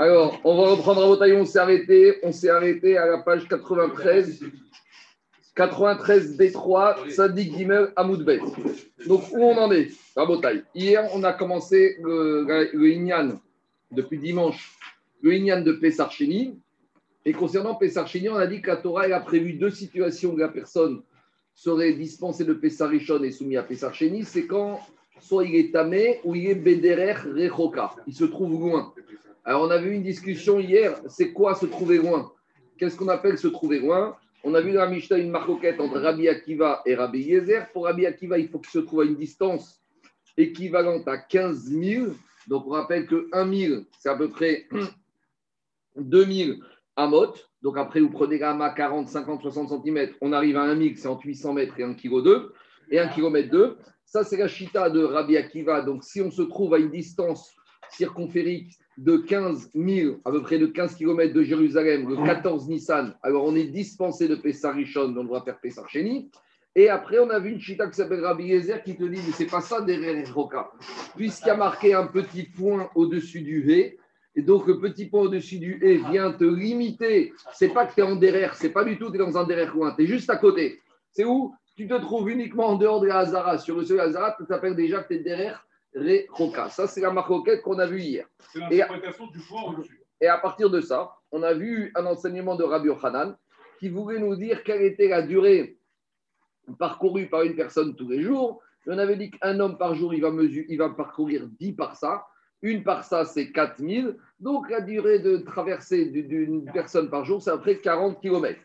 Alors, on va reprendre à on s'est arrêté, on s'est arrêté à la page 93. 93 D3, Sadik Gimel Amoudbet. Donc, où on en est à Botaï? Hier, on a commencé le, Inyan, depuis dimanche, le Inyan de Pessarcheni. Et concernant Pessarcheni, on a dit que la Torah a prévu deux situations où la personne serait dispensée de Pessarichon et soumise à Pessarcheni. C'est quand soit il est tamé ou il est Bederer Rechoka. Il se trouve loin. Alors, on a vu une discussion hier. C'est quoi se trouver loin? Qu'est-ce qu'on appelle se trouver loin? On a vu dans la Mishnah une marcoquette entre Rabbi Akiva et Rabbi Yezer. Pour Rabbi Akiva, il faut qu'il se trouve à une distance équivalente à 15 000. Donc, on rappelle que 1 000, c'est à peu près 2 000 amot. Donc, après, vous prenez gamma 40, 50, 60 cm. On arrive à 1 000, c'est entre 800 mètres et 1 kg 2 et 1 km 2. Ça, c'est la chita de Rabbi Akiva. Donc, si on se trouve à une distance circonférique de 15 000, à peu près de 15 km de Jérusalem, le 14 Nissan, alors on est dispensé de Pessar Rishon, on doit faire Pessar Sheni. Et après, on a vu une chita qui s'appelle Rabbi Yezer qui te dit, mais c'est pas ça derrière Roca. Puisqu'il y a marqué un petit point au-dessus du V, et donc le petit point au-dessus du E vient te limiter. C'est pas que tu es en derrière, c'est pas du tout que tu es dans un derrière loin, tu es juste à côté. C'est où? Tu te trouves uniquement en dehors de la Hazara. Sur le sol de la Hazara, tu t'appelles déjà que tu es derrière. Ça, c'est la marquette qu'on a vue hier. C'est l'interprétation du au-dessus. Et à partir de ça, on a vu un enseignement de Rabbi Yochanan qui voulait nous dire quelle était la durée parcourue par une personne tous les jours. Et on avait dit qu'un homme par jour, il va, mesurer, il va parcourir 10 par ça. Une par ça, c'est 4000. Donc la durée de traversée d'une personne par jour, c'est après 40 km.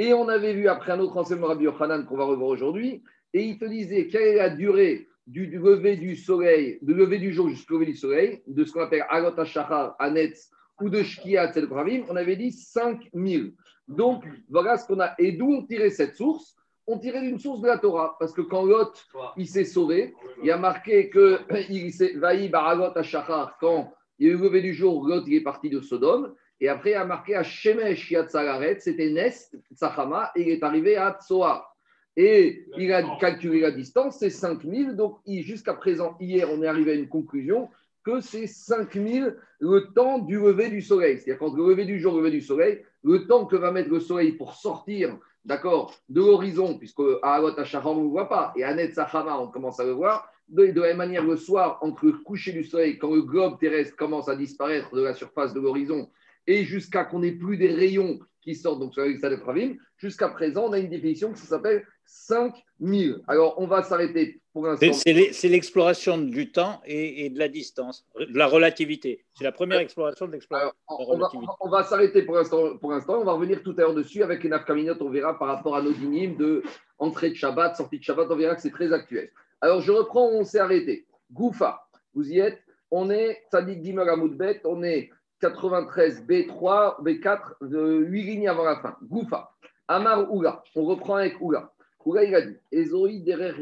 Et on avait vu après un autre enseignement Rabbi Yochanan qu'on va revoir aujourd'hui. Et il te disait quelle est la durée du, lever du soleil, du lever du jour jusqu'au lever du soleil, de ce qu'on appelle Agot Hashachar, Anetz ou de Shkiat El Pravim, on avait dit 5000. Donc, voilà ce qu'on a. Et d'où on tirait cette source? On tirait d'une source de la Torah. Parce que quand Lot, il s'est sauvé, il a marqué que il s'est vaï Baragot Hashachar, quand il y a eu le lever du jour, Lot, il est parti de Sodome. Et après, il a marqué à Shemesh Yatzalaret, c'était Nes, Tzachama, et il est arrivé à Tsoar. Et il a calculé la distance, c'est 5000. Donc, jusqu'à présent, hier, on est arrivé à une conclusion que c'est 5000 le temps du lever du soleil. C'est-à-dire, quand le lever du jour, le lever du soleil, le temps que va mettre le soleil pour sortir, d'accord, de l'horizon, puisque à Alot on ne le voit pas, et à Net Sahama, on commence à le voir. De, de la même manière, le soir, entre le coucher du soleil, quand le globe terrestre commence à disparaître de la surface de l'horizon, et jusqu'à qu'on n'ait plus des rayons qui sortent donc sur la Pravim, jusqu'à présent, on a une définition qui s'appelle 5000. Alors, on va s'arrêter pour l'instant. C'est l'exploration du temps et, de la distance, de la relativité. C'est la première exploration de l'exploration. On, va, s'arrêter pour l'instant. Pour l'instant, on va revenir tout à l'heure dessus avec une afkaminote. On verra par rapport à nos dynimes de entrée de Shabbat, sortie de Shabbat. On verra que c'est très actuel. Alors, je reprends. On s'est arrêté. Goufa, vous y êtes. On est Sadik Gimel Amoudbet. On est 93 B3, B4, 8 lignes avant la fin. Goufa. Amar Oula. On reprend avec Oula. Oula, il a dit Ezoi Derer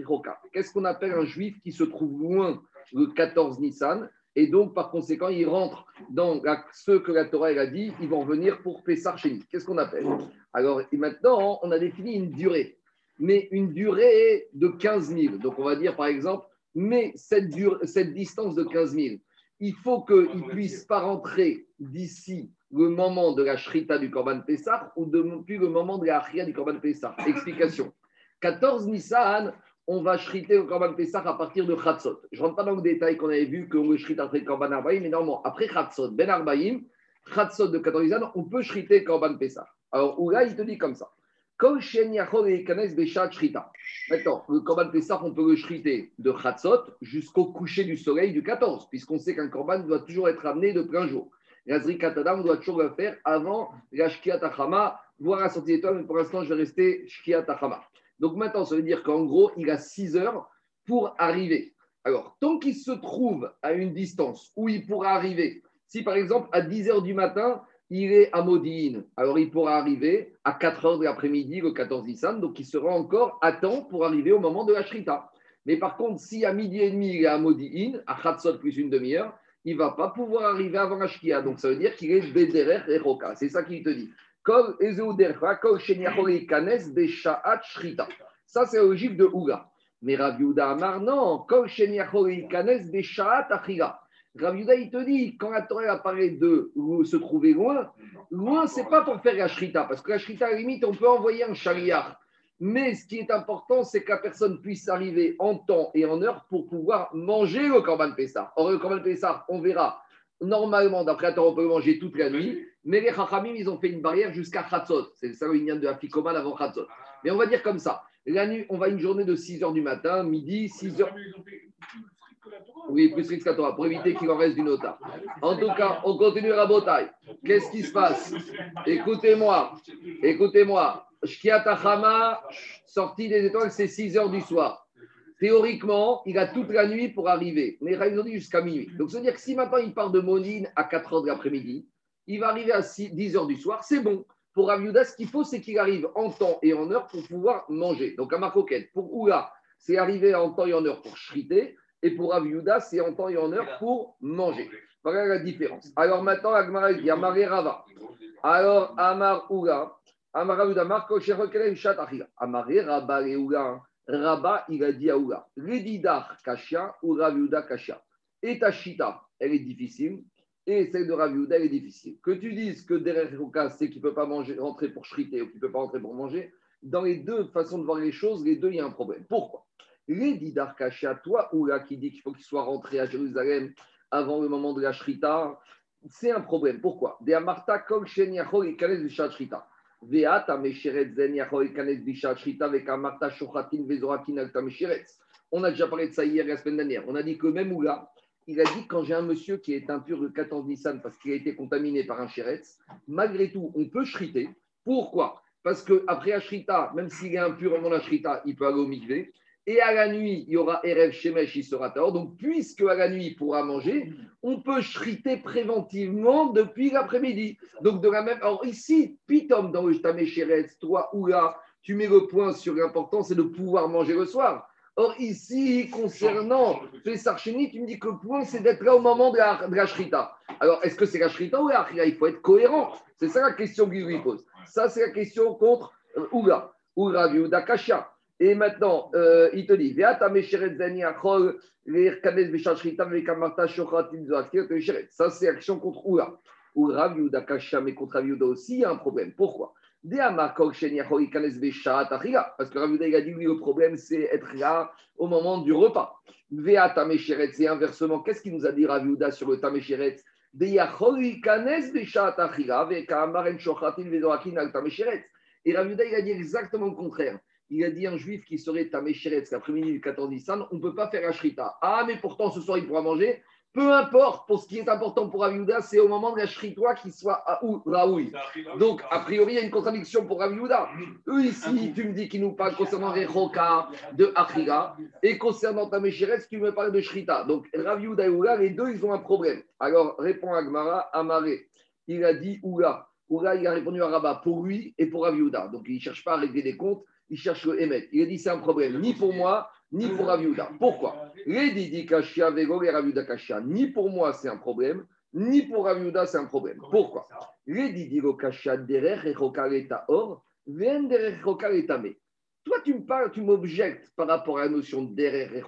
Qu'est-ce qu'on appelle un juif qui se trouve loin le 14 Nissan et donc, par conséquent, il rentre dans ce que la Torah a dit, ils vont venir pour Pessar Sheni. Qu'est-ce qu'on appelle? Alors, maintenant, on a défini une durée, mais une durée de 15 000. Donc, on va dire, par exemple, mais cette, cette distance de 15 000, il faut qu'il ne puisse pas rentrer d'ici le moment de la shrita du Korban Pessah ou depuis le moment de la achria du Korban Pessah. Explication. 14 Nissan, on va shriter le Korban Pessah à partir de Khatsot. Je ne rentre pas dans le détail qu'on avait vu qu'on le shrite après Korban Arbaïm, mais normalement, après Khatsot, Ben Arbaïm, Khatsot de 14 Nissan, on peut shriter le Korban Pessah. Alors, Oula, il te dit comme ça. Maintenant, le Korban Pessah, on peut le shriter de Khatsot jusqu'au coucher du soleil du 14, puisqu'on sait qu'un Korban doit toujours être amené de plein jour. Yazri Katadam, on doit toujours le faire avant la Shkiat Achama, voire la sortie d'étoile, mais pour l'instant, je vais rester Shkiat Achama. Donc maintenant, ça veut dire qu'en gros, il a 6 heures pour arriver. Alors, tant qu'il se trouve à une distance où il pourra arriver, si par exemple à 10 heures du matin, il est à Modine, alors il pourra arriver à 4 heures de l'après-midi, le 14 Nissan, donc il sera encore à temps pour arriver au moment de la Shrita. Mais par contre, si à midi et demi, il est à Modine, à Khatsot plus une demi-heure, il ne va pas pouvoir arriver avant Ashkia. Donc ça veut dire qu'il est Bederer et Roka. C'est ça qu'il te dit. Ça, c'est logique de Ouga. Mais Rav Amar, non. Yuda, il te dit, quand la Torah a parlé de se trouver loin, loin, c'est pas pour faire la parce que la à la limite, on peut envoyer un chariard. Mais ce qui est important, c'est que la personne puisse arriver en temps et en heure pour pouvoir manger le Korban Pessah. Or, le Korban Pessah, on verra, normalement, d'après Torah, on peut manger toute la nuit, mais les Chachamim, ils ont fait une barrière jusqu'à Chatzot. C'est ça le de Afikoman avant Chatzot. Mais on va dire comme ça. La nuit, on va une journée de 6 h du matin, midi, 6 h. Oui, plus strict que la Torah, pour éviter qu'il en reste du nota. En tout cas, on continue la bataille. Qu'est-ce qui se passe? Écoutez-moi, écoutez-moi. Shkiatachama, sortie des étoiles, c'est 6 heures du soir. Théoriquement, il a toute la nuit pour arriver. Mais ils ont dit jusqu'à minuit. Donc, ça veut dire que si maintenant il part de Monine à 4 heures de l'après-midi, il va arriver à 10 heures du soir, c'est bon. Pour Aviuda, ce qu'il faut, c'est qu'il arrive en temps et en heure pour pouvoir manger. Donc, à Marcoquette, pour Oula, c'est arriver en temps et en heure pour shriter. Et pour Aviuda, c'est en temps et en heure pour manger. Voilà la différence. Alors maintenant, Agmara dit Amare Rava. Alors, Amar Oula, Amar Aviuda, Marco Sherokelem Shat Amare Rabba et Oula. Rabba, il a dit à Oula Redidar Kasha ou Raviuda Kasha. Et ta Shita, elle est difficile et celle de Rav Yehuda est difficile. Que tu dises que derrière cas, c'est qu'il ne peut pas manger, rentrer pour shriter ou qu'il ne peut pas rentrer pour manger, dans les deux façons de voir les choses, les deux, il y a un problème. Pourquoi? Les Didar toi ou là qui dit qu'il faut qu'il soit rentré à Jérusalem avant le moment de la shrita, c'est un problème. Pourquoi? De Amarta kol shen et bishat shrita. Et. On a déjà parlé de ça hier la semaine dernière. On a dit que même Oula, il a dit quand j'ai un monsieur qui est impur le 14 Nissan parce qu'il a été contaminé par un chéretz, malgré tout, on peut shriter. Pourquoi? Parce qu'après Ashrita, même s'il est impur avant la shrita, il peut aller au mikvé. Et à la nuit, il y aura Erev Shemesh, il sera tort. Donc, puisque à la nuit, il pourra manger, on peut shriter préventivement depuis l'après-midi. Donc, de la même. Alors, ici, Pitom, dans le Tamé toi ou tu mets le point sur l'important, c'est de pouvoir manger le soir. Or, ici, concernant Pessar tu me dis que le point, c'est d'être là au moment de la, Shrita. Alors, est-ce que c'est la Shrita ou la Il faut être cohérent. C'est ça la question qu'il lui pose. Ça, c'est la question contre euh, Ouga. Ouga, Viuda, Kasha. Et maintenant, euh, il te dit Ça, c'est l'action contre Ouga. Ouga, Viuda, Kasha, mais contre Viuda aussi, il y a un problème. Pourquoi? Parce que Rav a dit, lui, le problème, c'est être là au moment du repas. c'est inversement. Qu'est-ce qu'il nous a dit Rav sur le Tamesheret et Rav il a dit exactement le contraire. Il a dit un juif qui serait Tamesheret l'après-midi du 14 Nissan, on ne peut pas faire un shrita. Ah, mais pourtant ce soir il pourra manger. Peu importe, pour ce qui est important pour Raviouda, c'est au moment de la qu'il soit à ou Raoui. Donc, a priori, il y a une contradiction pour Raviouda. Eux, ici, tu me dis qu'ils nous parlent concernant les Roka de Achira, et concernant ta tu me parles de Shrita. Donc, Raviouda et Oula, les deux, ils ont un problème. Alors, répond Agmara, Amaré. Il a dit Oula. Oula, il a répondu à Rabat pour lui et pour Raviouda. Donc, il ne cherche pas à régler des comptes, il cherche le émettre. Il a dit c'est un problème, ni pour moi, ni pour Raviuda. Pourquoi? Les Didi Kashia Vego et Raviuda Kashia, ni pour moi c'est un problème, ni pour Raviuda c'est un problème. Pourquoi? Les Didi Kashia Derer et Or, Ven Derer Me. Toi, tu me parles, tu m'objectes par rapport à la notion de Derer et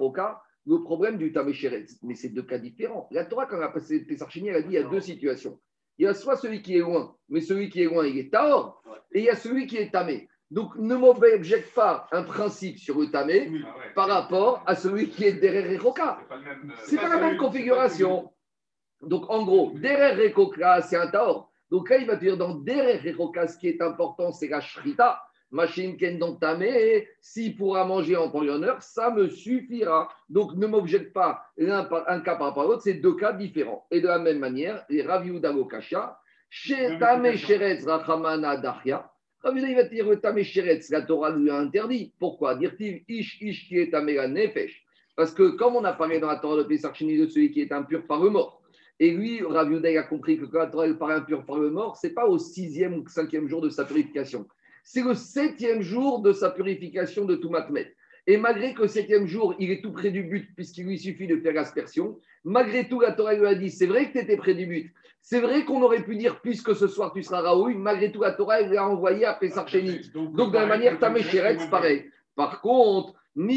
le problème du Tamesheretz. Mais c'est deux cas différents. La Torah, quand elle a passé Pessarchini, elle a dit il y a deux situations. Il y a soit celui qui est loin, mais celui qui est loin, il est Taor, et il y a celui qui est Tamé. Donc, ne m'objecte pas un principe sur le tamé ah par rapport à celui qui est derrière Rekoka. C'est pas, la même configuration. Donc, en gros, derrière Rekoka, c'est un taor. Donc là, il va dire dans derrière Rekoka, ce qui est important, c'est la shrita. Machine ken donc tamé, s'il pourra manger en temps et en heure, ça me suffira. Donc, ne m'objecte pas un, cas par rapport à l'autre, c'est deux cas différents. Et de la même manière, les Raviuda Kasha, chez Tamé Sheretz Rachamana Dachia, il va dire le la Torah lui a interdit. Pourquoi Dire-t-il Ish Ish qui est Nefesh? Parce que comme on a parlé dans la Torah de Pesachini de celui qui est impur par le mort, et lui, Rav a compris que quand la Torah parle impur par le mort, ce n'est pas au sixième ou cinquième jour de sa purification. C'est le septième jour de sa purification de tout matmet. Et malgré que le septième jour, il est tout près du but, puisqu'il lui suffit de faire l'aspersion, malgré tout, la Torah lui a dit c'est vrai que tu étais près du but. C'est vrai qu'on aurait pu dire puisque ce soir tu seras Raoui, malgré tout, la Torah lui a envoyé à Pessar Donc, Donc, de la manière, Tamé c'est pareil. Par contre, par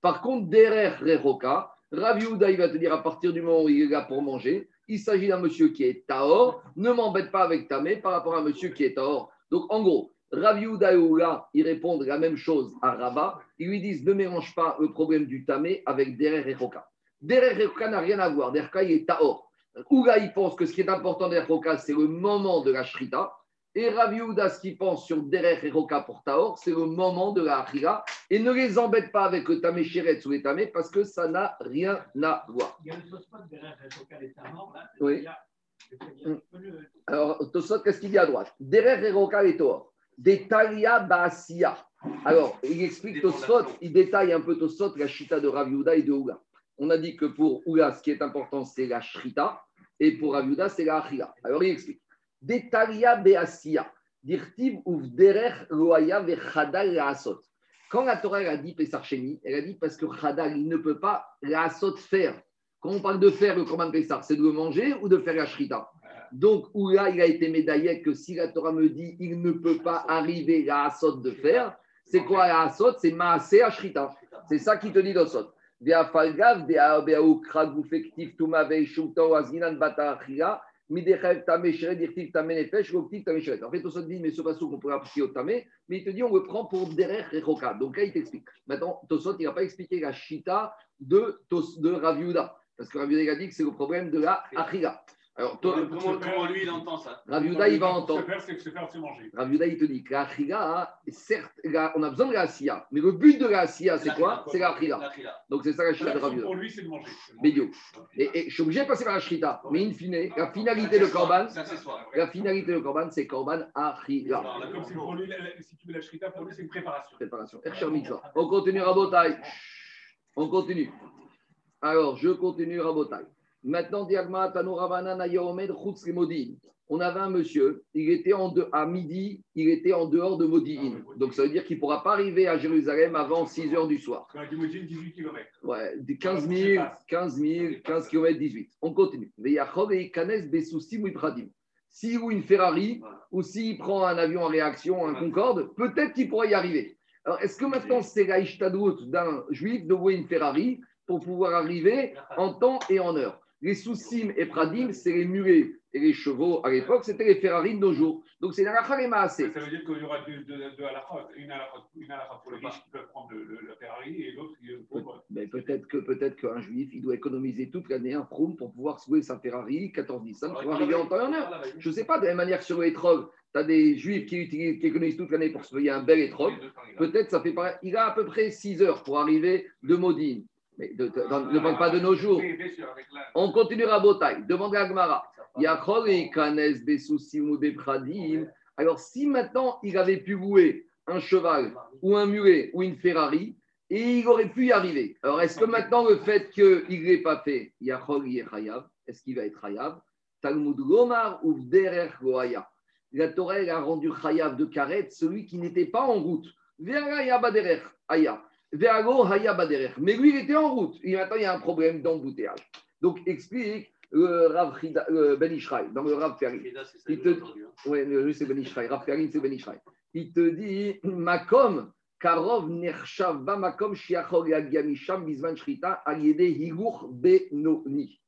Par contre, derrière Reroka, Rav Yehuda, il va te dire à partir du moment où il est là pour manger, il s'agit d'un monsieur qui est Tahor, ne m'embête pas avec Tamé par rapport à un monsieur qui est Tahor. Donc en gros, Rav Yehuda et Oula, ils répondent la même chose à Rabat. Ils lui disent ne mélange pas le problème du Tamé avec Derer et Roka. Derer et Roka n'a rien à voir. Derer il est Tahor. Oula, il pense que ce qui est important Derer Roka, c'est le moment de la Shrita. Et Rav Yehuda, ce qu'il pense sur Derer et Roka pour Tahor, c'est le moment de la Achira. Et ne les embête pas avec le Tamé Chéret ou les Tamé parce que ça n'a rien à voir. Il y a derrière Rechoka et Tamor, là. Oui. a- Alors, Tosot, qu'est-ce qu'il dit à droite? Derech Eroka et Toor. Des Talia Baasia. Alors, il explique Tosot, il détaille un peu Tosot, la Shita de Rav Yehuda et de Oula. On a dit que pour Oula, ce qui est important, c'est la Shrita, et pour Rav Yehuda, c'est la Achila. Alors, il explique. Des Talia. Dirtiv derech loaya vechadal laasot. Quand la Torah elle a dit Pessar Sheni, elle a dit parce que Chadal, il ne peut pas laasot faire. Quand on parle de faire le Korban Pessar, c'est de le manger ou de faire la Shrita? Donc, où là, il a été médaillé que si la Torah me dit il ne peut pas arriver à Asot de faire, c'est quoi la Asot? C'est Maasé Ashrita. C'est ça qui te dit d'Osot. En fait, Osot dit, mais ce passage qu'on pourrait appliquer au Tamé, mais il te dit on le prend pour Derech Rechoka. Donc là, il t'explique. Maintenant, Tosot, il n'a pas expliqué la Shita de, de Rav Yehuda. Parce que Rav Yehuda il a dit que c'est le problème de la Achira. Alors, to- Comment, comment lui, il entend ça Rav Yehuda, il va entendre. faire, c'est se faire, c'est manger. Rav Yehuda, il te dit que la Achila, certes, la- on a besoin de la Asiya, mais le but de la Asiya, c'est quoi C'est la Achila. Donc c'est ça la Shita de Rav L'action Yehuda. pour lui, c'est de manger. Bédio. Et, et je suis obligé de passer par la Shrita, mais in fine, la finalité de soi. la finalité de Korban, c'est Korban Achila. Comme c'est pour lui, si tu veux la shrita, pour lui, c'est une préparation. Préparation. On continue Rabotai. On continue. Alors, je continue Rabotai. Maintenant. On avait un monsieur, il était en de- à midi, il était en dehors de Modi'in. Donc ça veut dire qu'il ne pourra pas arriver à Jérusalem avant 6 heures du soir. A dit 18 km. Ouais, des 15 000, 15 000, 15 km 18. On continue. Ou. S'il roule une Ferrari ou s'il prend un avion en réaction, un Concorde, peut-être qu'il pourra y arriver. Alors, est-ce que maintenant c'est la d'un juif de louer une Ferrari pour pouvoir arriver en temps et en heure? Les Soussim et Pradim, c'est les mulets et les chevaux à l'époque, c'était les Ferrari de nos jours. Donc, c'est la Rachel et Maaseh. Ça veut dire qu'il y aura deux, deux, deux halachot. Une halakha pour les riches qui peuvent prendre le, le- la Ferrari et l'autre qui pour. Mais peut-être que peut-être qu'un juif, il doit économiser toute l'année un froum pour pouvoir se louer sa Ferrari 14 Nissan pour arriver en temps et en heure. Je ne sais pas, de la même manière que sur l'étrog, tu as des juifs qui, utilisent- qui économisent toute l'année pour se payer un bel étrog. Peut-être ça fait pareil. Il a à peu près 6 heures pour arriver de Modine. Mais ne parle pas de nos jours. Oui, bien sûr, avec la- On continue à Botaï. Demande à Gmara. Alors, si maintenant il avait pu louer un cheval ou un mulet ou une Ferrari, et il aurait pu y arriver. Alors, est-ce que maintenant le fait qu'il ne l'ait pas fait, Yachol et Chayav, est-ce qu'il va être Chayav? Talmud Gomar ou. La Torah a rendu Chayav de Karet celui qui n'était pas en route. Vera Baderer Aya. Mais lui, il était en route. Et maintenant, il y a un problème d'embouteillage. Donc, explique le Rav Chida- euh, Ben Ishraï, dans le Rav Ferry. Il te- Oui, lui, c'est Ben Ishraï. Rav Ferry, c'est Ben Ishraï. Il te dit Makom, Karov Nershav, Va Makom, Shiachor Yagiamisham, Bizman Shrita, Aliede Higur Benoni.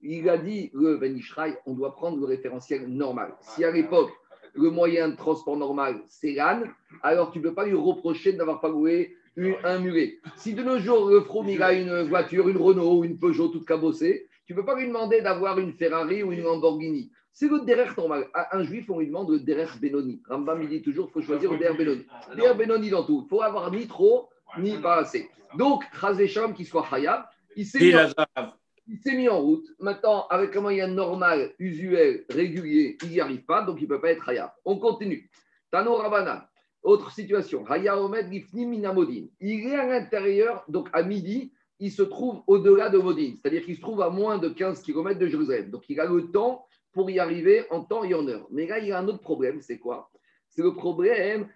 Il a dit, le Ben Ishraï, on doit prendre le référentiel normal. Si à l'époque, le moyen de transport normal, c'est l'âne, alors tu ne peux pas lui reprocher de n'avoir pas loué une- un mulet. Si de nos jours, le Fromm, il a une voiture, une Renault ou une Peugeot toute cabossée, tu ne peux pas lui demander d'avoir une Ferrari ou une Lamborghini. C'est le derrière normal. À un juif, on lui demande le derrière Benoni. Rambam, il dit toujours, il faut choisir le derrière Benoni. Derrière Benoni dans tout. Il faut avoir ni trop, ni pas assez. Donc, Chazécham, qu'il soit Hayab, il s'est mis en- mis route. Maintenant, avec un moyen normal, usuel, régulier, il n'y arrive pas, donc il ne peut pas être Hayab. On continue. Tano Rabana, autre situation. Haya Omed Gifni Minamodin. Il est à l'intérieur, donc à midi, il se trouve au-delà de Modine, c'est-à-dire qu'il se trouve à moins de 15 km de Jérusalem. Donc il a le temps pour y arriver en temps et en heure. Mais là, il y a un autre problème, c'est quoi? C'est le problème,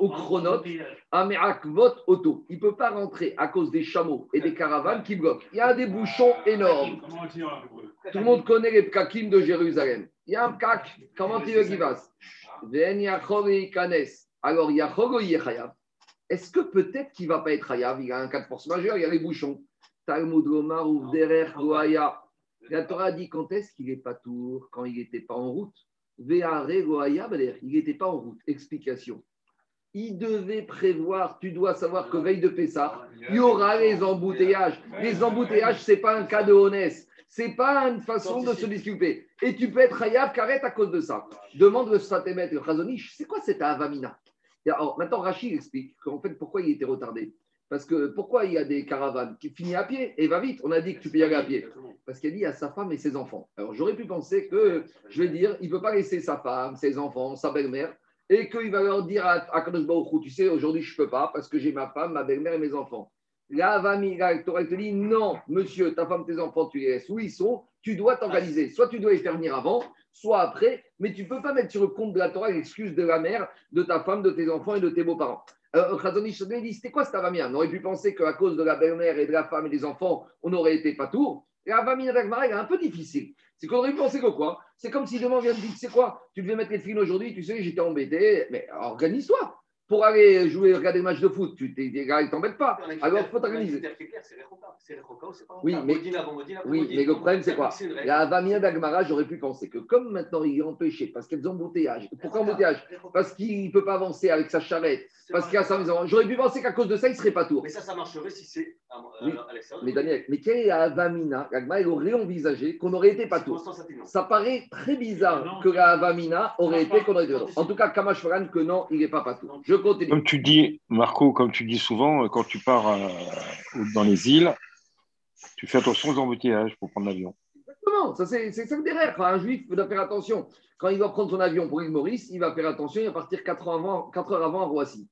ou Chronot. Auto. Il ne peut pas rentrer à cause des chameaux et des caravanes qui bloquent. Il y a des bouchons énormes. Tout le monde connaît les pkakim de Jérusalem. Il y a un pkak. Comment tu veux qu'il fasse? Alors, yachol est-ce que peut-être qu'il ne va pas être Hayav Il a un cas de force majeure, il y a les bouchons. Talmud Lomar ou Derer Goaya. La Torah dit quand est-ce qu'il n'est pas tour Quand il n'était pas en route? Ve'are il n'était pas en route. Explication. Il devait prévoir, tu dois savoir que veille de Pessah, il y aura les embouteillages. Les embouteillages, ce n'est pas un cas de honnête. Ce n'est pas une façon de se disculper. Et tu peux être Hayav carré à cause de ça. Demande le Stratémet le Chazonish, c'est quoi cette Avamina? Alors, maintenant, Rachid explique qu'en fait, pourquoi il était retardé. Parce que pourquoi il y a des caravanes qui finissent à pied et va vite? On a dit que tu peux y aller à pied. Parce qu'il dit à sa femme et ses enfants. Alors j'aurais pu penser que, je vais dire, il ne peut pas laisser sa femme, ses enfants, sa belle-mère, et qu'il va leur dire à, à tu sais, aujourd'hui je ne peux pas parce que j'ai ma femme, ma belle-mère et mes enfants. Là, va la Torah te dit non, monsieur, ta femme, tes enfants, tu les laisses où ils sont, tu dois t'organiser. Soit tu dois les faire venir avant, soit après, mais tu ne peux pas mettre sur le compte de la Torah l'excuse de la mère, de ta femme, de tes enfants et de tes beaux-parents. Alors, Khazonish dit c'était quoi cette avamia? On aurait pu penser qu'à cause de la belle-mère et de la femme et des enfants, on aurait été pas tout. Et avamia d'Agmara est un peu difficile. C'est qu'on aurait pu penser que quoi? C'est comme si demain vient de dire c'est quoi? Tu devais mettre les films aujourd'hui, tu sais, j'étais embêté, mais organise-toi pour aller jouer, regarder le match de foot, tu t'es, gars, ils t'embêtent pas. Alors, il faut t'organiser. Oui, mais, oui, mais le problème, c'est quoi? La Vamia d'Agmara, j'aurais pu penser que comme maintenant il est empêché, parce a des embouteillages. Pourquoi embouteillage? Parce qu'il ne peut pas avancer avec sa charrette. Parce qu'il a sa maison. J'aurais pu penser qu'à cause de ça, il ne serait pas tour. Mais ça, ça marcherait si c'est oui. Mais Daniel, mais quelle est la Vamina? L'Agmara, il aurait envisagé qu'on aurait été pas tour. Ça paraît très bizarre que la Vamina aurait été qu'on aurait été En tout cas, Kamash que non, il n'est pas pas tour. Je continue. Comme tu dis, Marco, comme tu dis souvent, quand tu pars euh, dans les îles, tu fais attention aux embouteillages pour prendre l'avion. Exactement, ça c'est ça que derrière. un juif doit faire attention. Quand il va prendre son avion pour l'île Maurice, il va faire attention, il va partir 4 heures avant, 4 heures avant à Roissy.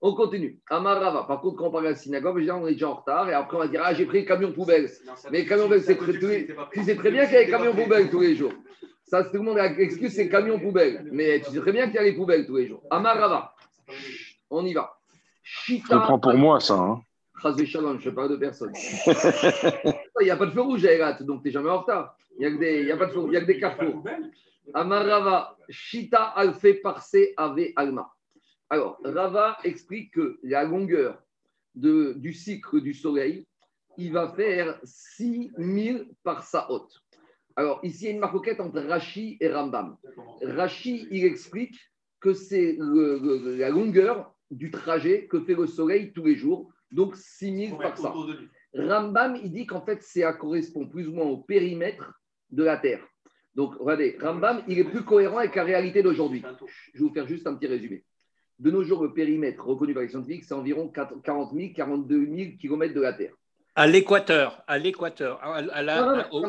On continue. Amarava. Par contre, quand on parle à la synagogue, on est déjà en retard et après on va dire Ah, j'ai pris le camion poubelle. Mais le camion poubelle, c'est très, tu sais très bien qu'il y a des camions poubelles tous les jours. Ça, tout le monde a l'excuse, c'est camion poubelle. Mais tu sais très bien qu'il y a les poubelles tous les jours. Amarava. On y va. Chita, Je prends pour moi ça. Hein. Shalom, je ne parle de personne. il n'y a pas de feu rouge à Erat, donc tu n'es jamais en retard. Il n'y a, que des, il y a pas de feu, il y a que des carrefours. Amarava, Shita alfe parse ave alma. Alors, Rava explique que la longueur de, du cycle du soleil, il va faire 6000 par sa haute. Alors, ici, il y a une marcoquette entre Rashi et Rambam. Rashi, il explique que c'est la longueur du trajet que fait le soleil tous les jours, donc 6000 par ça. Rambam, il dit qu'en fait, ça correspond plus ou moins au périmètre de la Terre. Donc, regardez, Rambam, il est plus cohérent avec la réalité d'aujourd'hui. Je vais vous faire juste un petit résumé. De nos jours, le périmètre reconnu par les scientifiques, c'est environ 40 000, 42 000 km de la Terre. À l'équateur, à l'équateur, au,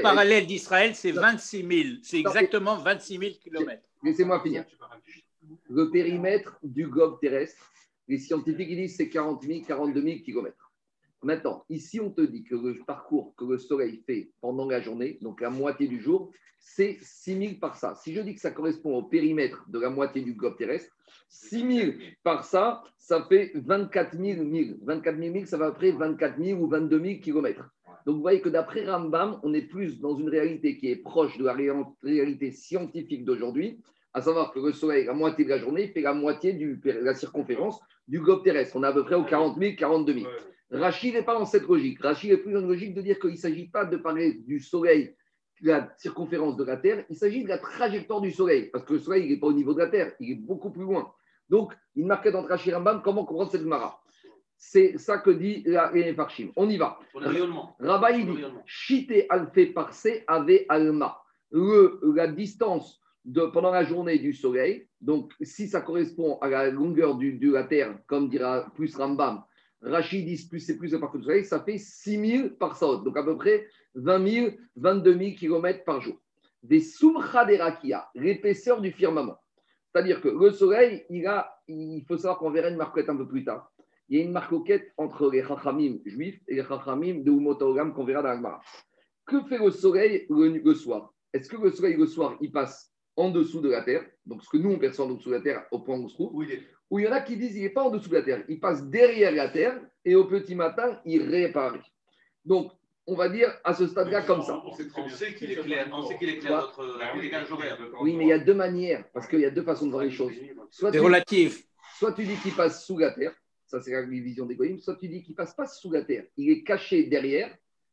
parallèle d'Israël, c'est 26 000. C'est exactement 26 000 km. Laissez-moi finir. Le périmètre du globe terrestre, les scientifiques disent c'est 40 000, 42 000 km. Maintenant, ici, on te dit que le parcours que le Soleil fait pendant la journée, donc la moitié du jour, c'est 6 000 par ça. Si je dis que ça correspond au périmètre de la moitié du globe terrestre, 6 000 par ça, ça fait 24 000 000. 24 000 ça va après 24 000 ou 22 000 km. Donc vous voyez que d'après Rambam, on est plus dans une réalité qui est proche de la réalité scientifique d'aujourd'hui, à savoir que le Soleil, la moitié de la journée, fait la moitié de la circonférence du globe terrestre. On est à peu près aux 40 000, 42 000. Rachid n'est pas dans cette logique. Rachid est plus dans une logique de dire qu'il ne s'agit pas de parler du Soleil, de la circonférence de la Terre, il s'agit de la trajectoire du Soleil, parce que le Soleil n'est pas au niveau de la Terre, il est beaucoup plus loin. Donc, il marquait dans Rachid Rambam comment comprendre cette Mara. C'est ça que dit la Farshim. On y va. Rabba, il dit Chite alfe parse ave alma. la distance de, pendant la journée du soleil, donc si ça correspond à la longueur du, de la Terre, comme dira plus Rambam, Rachid dit plus c'est plus le parcours du soleil, ça fait 6000 par saut, donc à peu près 20 000, 22 000 km par jour. Des Sumcha l'épaisseur du firmament. C'est-à-dire que le soleil, il, a, il faut savoir qu'on verra une marquette un peu plus tard. Il y a une marquette entre les Chachamim juifs et les Chachamim de Umotaogam qu'on verra dans la Que fait le soleil le, soir? Est-ce que le soleil le soir, il passe en dessous de la terre, donc ce que nous on perçoit en dessous de la terre au point où on se trouve, ou il y en a qui disent qu'il n'est pas en dessous de la terre, il passe derrière la terre et au petit matin, il répare. Donc, on va dire à ce stade-là comme ça. On sait qu'il est clair, on sait qu'il est clair Oui, mais il y a deux manières, parce qu'il y a deux façons de voir les choses. Soit relatif. soit tu dis qu'il passe sous la terre, ça c'est la vision des goyim, soit tu dis qu'il passe pas sous la terre, il est caché derrière,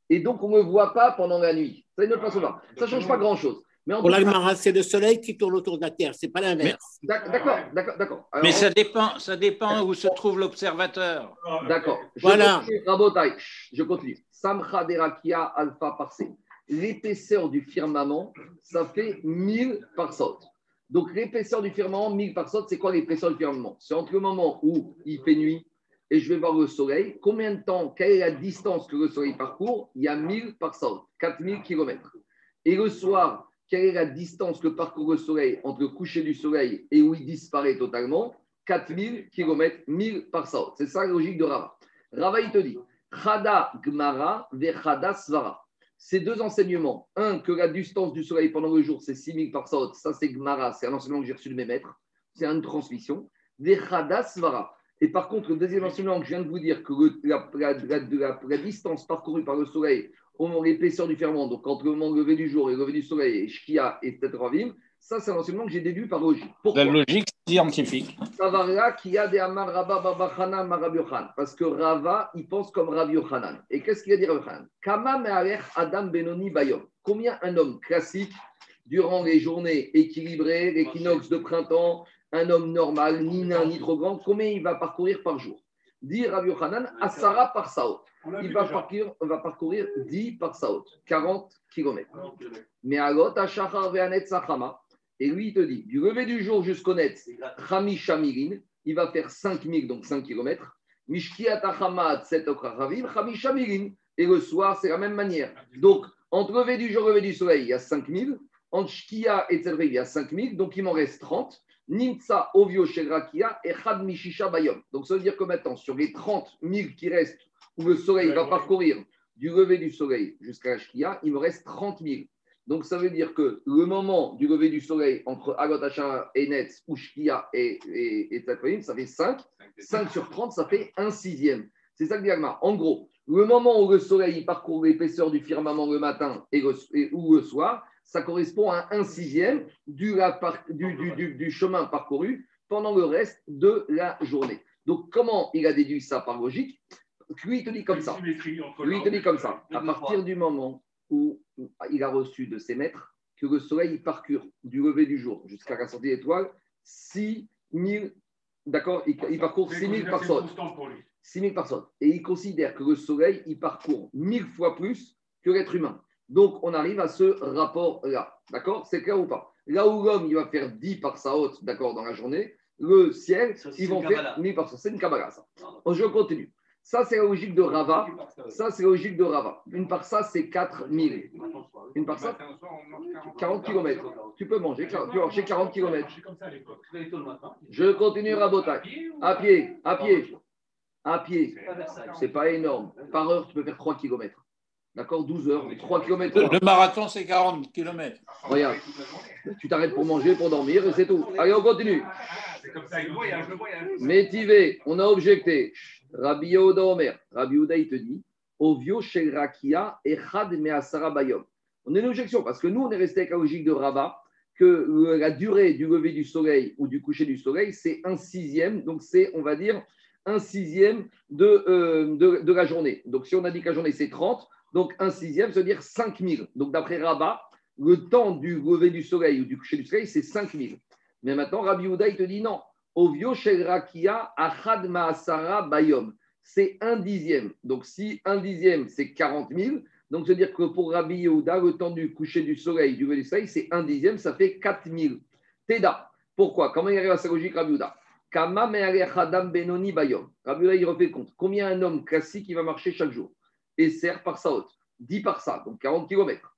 et donc on ne le voit pas pendant la nuit. Ça, une autre façon de voir. Ça ne change pas grand-chose. Mais Pour l'Agmara, c'est le soleil qui tourne autour de la Terre, c'est pas l'inverse. D'ac- D'accord, d'accord, d'accord. Mais ça dépend, ça dépend où se trouve l'observateur. D'accord. Voilà. Rabotai, je continue. Samcha derakia alpha parsé. L'épaisseur du firmament, ça fait 1000 par saute. Donc l'épaisseur du firmament, 1000 par saute, c'est quoi l'épaisseur du firmament? C'est entre le moment où il fait nuit et je vais voir le soleil. Combien de temps, quelle est la distance que le soleil parcourt? Il y a 1000 par saute, 4000 km. Et le soir, quelle est la distance que parcourt le soleil entre le coucher du soleil et où il disparaît totalement? 4000 km, 1000 par saut. C'est ça la logique de Rava. Rava, il te dit Chada Gmara Svara. Ces deux enseignements, un, que la distance du soleil pendant le jour, c'est 6000 par saut, ça c'est Gmara, c'est un enseignement que j'ai reçu de mes maîtres, c'est une transmission. Vechada Svara. Et par contre, le deuxième enseignement que je viens de vous dire, que le- la, la- la- la- la distance parcourue par le soleil au moment l'épaisseur du firmament, donc entre le moment levé du jour et le lever du soleil, et Shkia et Tetravim, ça c'est un enseignement que j'ai déduit par logique. Pourquoi? La logique scientifique. Qui a des Amar Rabba. Parce que Rava, il pense comme Rabbi Yochanan. Et qu'est-ce qu'il a dit Rabbi Yochanan? Kama Adam Benoni Bayom. Combien un homme classique, durant les journées équilibrées, l'équinoxe de printemps, un homme normal, ni nain, ni trop grand, combien il va parcourir par jour? Rabbi Yochanan, par Saot. L'a Il va parcourir, va parcourir 10 par Saot, 40 km. Mais Ashachar Ve'anet Sachama. Et lui, il te dit, du lever du jour jusqu'au net, Mirin, il va faire 5000, donc 5 km. Mishkiat Achamat, 7 Okrachavim, Chamisha Mirin. Et le soir, c'est la même manière. Donc, entre lever du jour et lever du soleil, il y a 5000. Entre Shkia et Tzedrei, il y a 5000. Donc, il m'en reste 30. Nimtsa Ovio Shegrakia et Chad Mishisha Bayom. Donc, ça veut dire que maintenant, sur les 30 000 qui restent, où le soleil va parcourir du lever du soleil jusqu'à Shkia, il me reste 30 000. Donc, ça veut dire que le moment du lever du soleil entre Agot Hachar et Netz, ou Shkia et, et, et ça fait 5. 5 sur 30, ça fait un sixième. C'est ça que dit Agmar. En gros, le moment où le soleil il parcourt l'épaisseur du firmament le matin et, le- et- ou le soir, ça correspond à un sixième du, chemin parcouru pendant le reste de la journée. Donc, comment il a déduit ça par logique? Lui, il te dit comme ça. Lui, il te dit comme ça. À partir du moment où il a reçu de ses maîtres que le soleil il parcourt du lever du jour jusqu'à la sortie d'étoile 6 000, d'accord il, il parcourt 6 000 par C'est sol. constant pour lui. 6 000 personnes. Et il considère que le soleil, il parcourt 1000 fois plus que l'être humain. Donc, on arrive à ce rapport-là. D'accord? C'est clair ou pas? Là où l'homme, il va faire 10 par sa haute, d'accord, dans la journée, le ciel, Ça ils vont faire Kabbalah. 1000 par C'est une Kabbalah, ça. Je continue. Ça, c'est la logique de Rava. Ça, c'est la logique de Rava. Une par ça, c'est 4000. Une par ça, 40 km. Tu peux manger, tu peux marcher 40 km. Je continue, Rabotak. À pied, à pied, à pied. C'est pas énorme. Par heure, tu peux faire 3 km. D'accord 12 heures, 3 km. Le marathon, c'est 40 km. Regarde, tu t'arrêtes pour manger, pour dormir et c'est tout. Allez, on continue. C'est comme ça, le voyage, le voyage. Métivé, on a objecté. Rabbi Yehuda Omer. Rabbi Yehuda, il te dit Ovio shel Rakia echad me'asara bayom. On a une objection parce que nous, on est resté avec la logique de Rabat que euh, la durée du lever du soleil ou du coucher du soleil, c'est un sixième. Donc, c'est, on va dire, un sixième de, euh, de, de la journée. Donc, si on a dit que la journée, c'est 30, donc un sixième, ça veut dire 5000. Donc, d'après Rabat, le temps du lever du soleil ou du coucher du soleil, c'est 5000. Mais maintenant, Rabbi Yehuda, il te dit non. Ovio Rakia achad ma'asara bayom. C'est un dixième. Donc, si un dixième, c'est 40 000, donc veut dire que pour Rabbi Yehuda, le temps du coucher du soleil, du lever du soleil, c'est un dixième, ça fait 4 000. Teda. Pourquoi? Comment il arrive à sa logique, Rabbi Yehuda? Kama benoni bayom. Rabbi Yehuda, il refait le compte. Combien un homme classique il va marcher chaque jour? Et sert par sa haute 10 par ça, donc 40 km.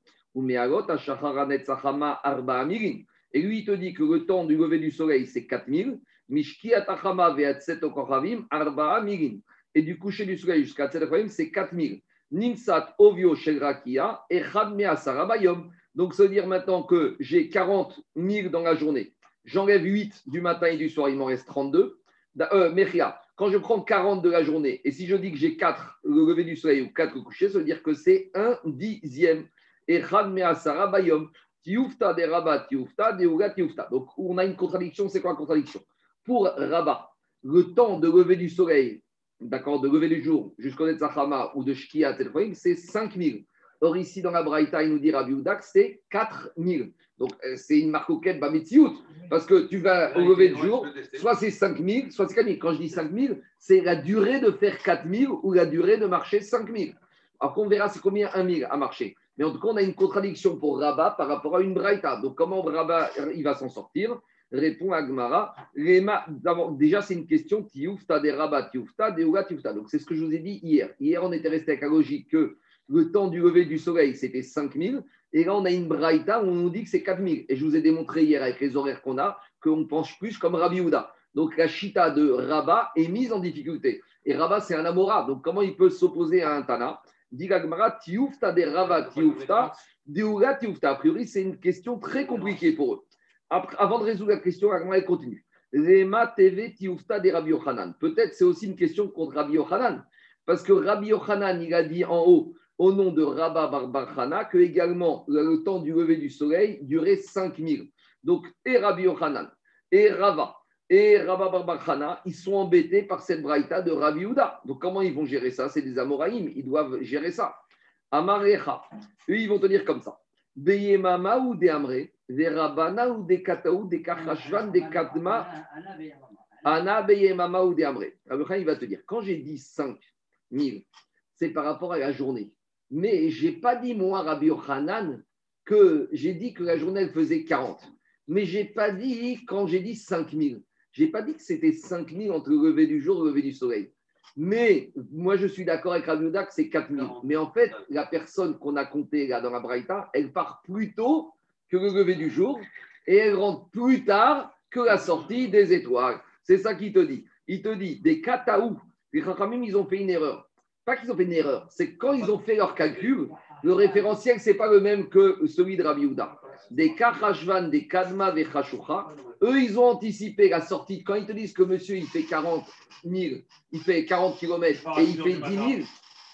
Et lui, il te dit que le temps du lever du soleil, c'est 4000. Mishki atachama. Et du coucher du soleil jusqu'à Atset okochavim, c'est 4000. Nimsat ovio shel rakia echad me'asara bayom. Donc, ça veut dire maintenant que j'ai 40 000 dans la journée. J'enlève 8 du matin et du soir, il m'en reste 32. Da- Euh, Mechia, quand je prends 40 de la journée, et si je dis que j'ai 4 le lever du soleil ou 4 le coucher, ça veut dire que c'est un dixième. Me'asara bayom. Tioufta des rabat, tioufta des ouga, tioufta. Donc, on a une contradiction. C'est quoi la contradiction? Pour rabat, le temps de lever du soleil, d'accord, de lever du jour jusqu'au Netzachama ou de Shkia c'est 5000. Or, ici, dans la Braïta, il nous dit Rabbi Oudak, c'est 4000. Donc, euh, c'est une marque auquel Bamitsiout, parce que tu vas au lever jour, soit c'est 5000, soit c'est 4000. Quand je dis 5000, c'est la durée de faire 4000 ou la durée de marcher 5000. Alors qu'on verra c'est combien 1000 à marcher. Mais en tout cas, on a une contradiction pour Rabat par rapport à une Braïta. Donc, comment Rabat il va s'en sortir? Répond Agmara. Déjà, c'est une question Tioufta des Rabat, Tioufta des Ouga, Tioufta. Donc, c'est ce que je vous ai dit hier. Hier, on était resté avec la logique que le temps du lever du soleil, c'était 5000. Et là, on a une braïta où on nous dit que c'est 4000. Et je vous ai démontré hier avec les horaires qu'on a qu'on penche plus comme Rabbi Houda. Donc la chita de Rabat est mise en difficulté. Et Rabat, c'est un Amora. Donc comment il peut s'opposer à un Tana? A priori, c'est une question très compliquée pour eux. avant de résoudre la question, Agmara continue. TV de Rabbi Yochanan. Peut-être c'est aussi une question contre Rabbi Yochanan. Parce que Rabbi Yochanan, il a dit en haut, au nom de Rabba Barbarchana que également le temps du lever du soleil durait 5000. Donc, et Rabbi Yochanan, et Rava, et Rabba Barbarchana, ils sont embêtés par cette braïta de Rabbi Houda. Donc, comment ils vont gérer ça? C'est des Amoraïm, ils doivent gérer ça. Amarecha, eux, ils vont tenir comme ça. Beyemama ou des Amré, des Rabana ou des Kataou, des Kachashvan, des Kadma, Ana Beyemama ou des Amré. il va te dire, quand j'ai dit 5000, c'est par rapport à la journée. Mais je n'ai pas dit, moi, Rabbi Yochanan, que j'ai dit que la journée elle faisait 40. Mais je n'ai pas dit, quand j'ai dit 5000, je n'ai pas dit que c'était 5000 entre le lever du jour et le lever du soleil. Mais moi, je suis d'accord avec Rabbi que c'est 4000. Mais en fait, la personne qu'on a comptée là dans la Braïta, elle part plus tôt que le lever du jour et elle rentre plus tard que la sortie des étoiles. C'est ça qu'il te dit. Il te dit des kataou. Les Chachamim, ils ont fait une erreur pas qu'ils ont fait une erreur, c'est quand ils ont fait leur calcul, le référentiel, ce n'est pas le même que celui de Rabbi Houda. Des Kachashvan, des Kadma, des Khashoucha, eux, ils ont anticipé la sortie. Quand ils te disent que monsieur, il fait 40 000, il fait 40 km et il fait 10 000,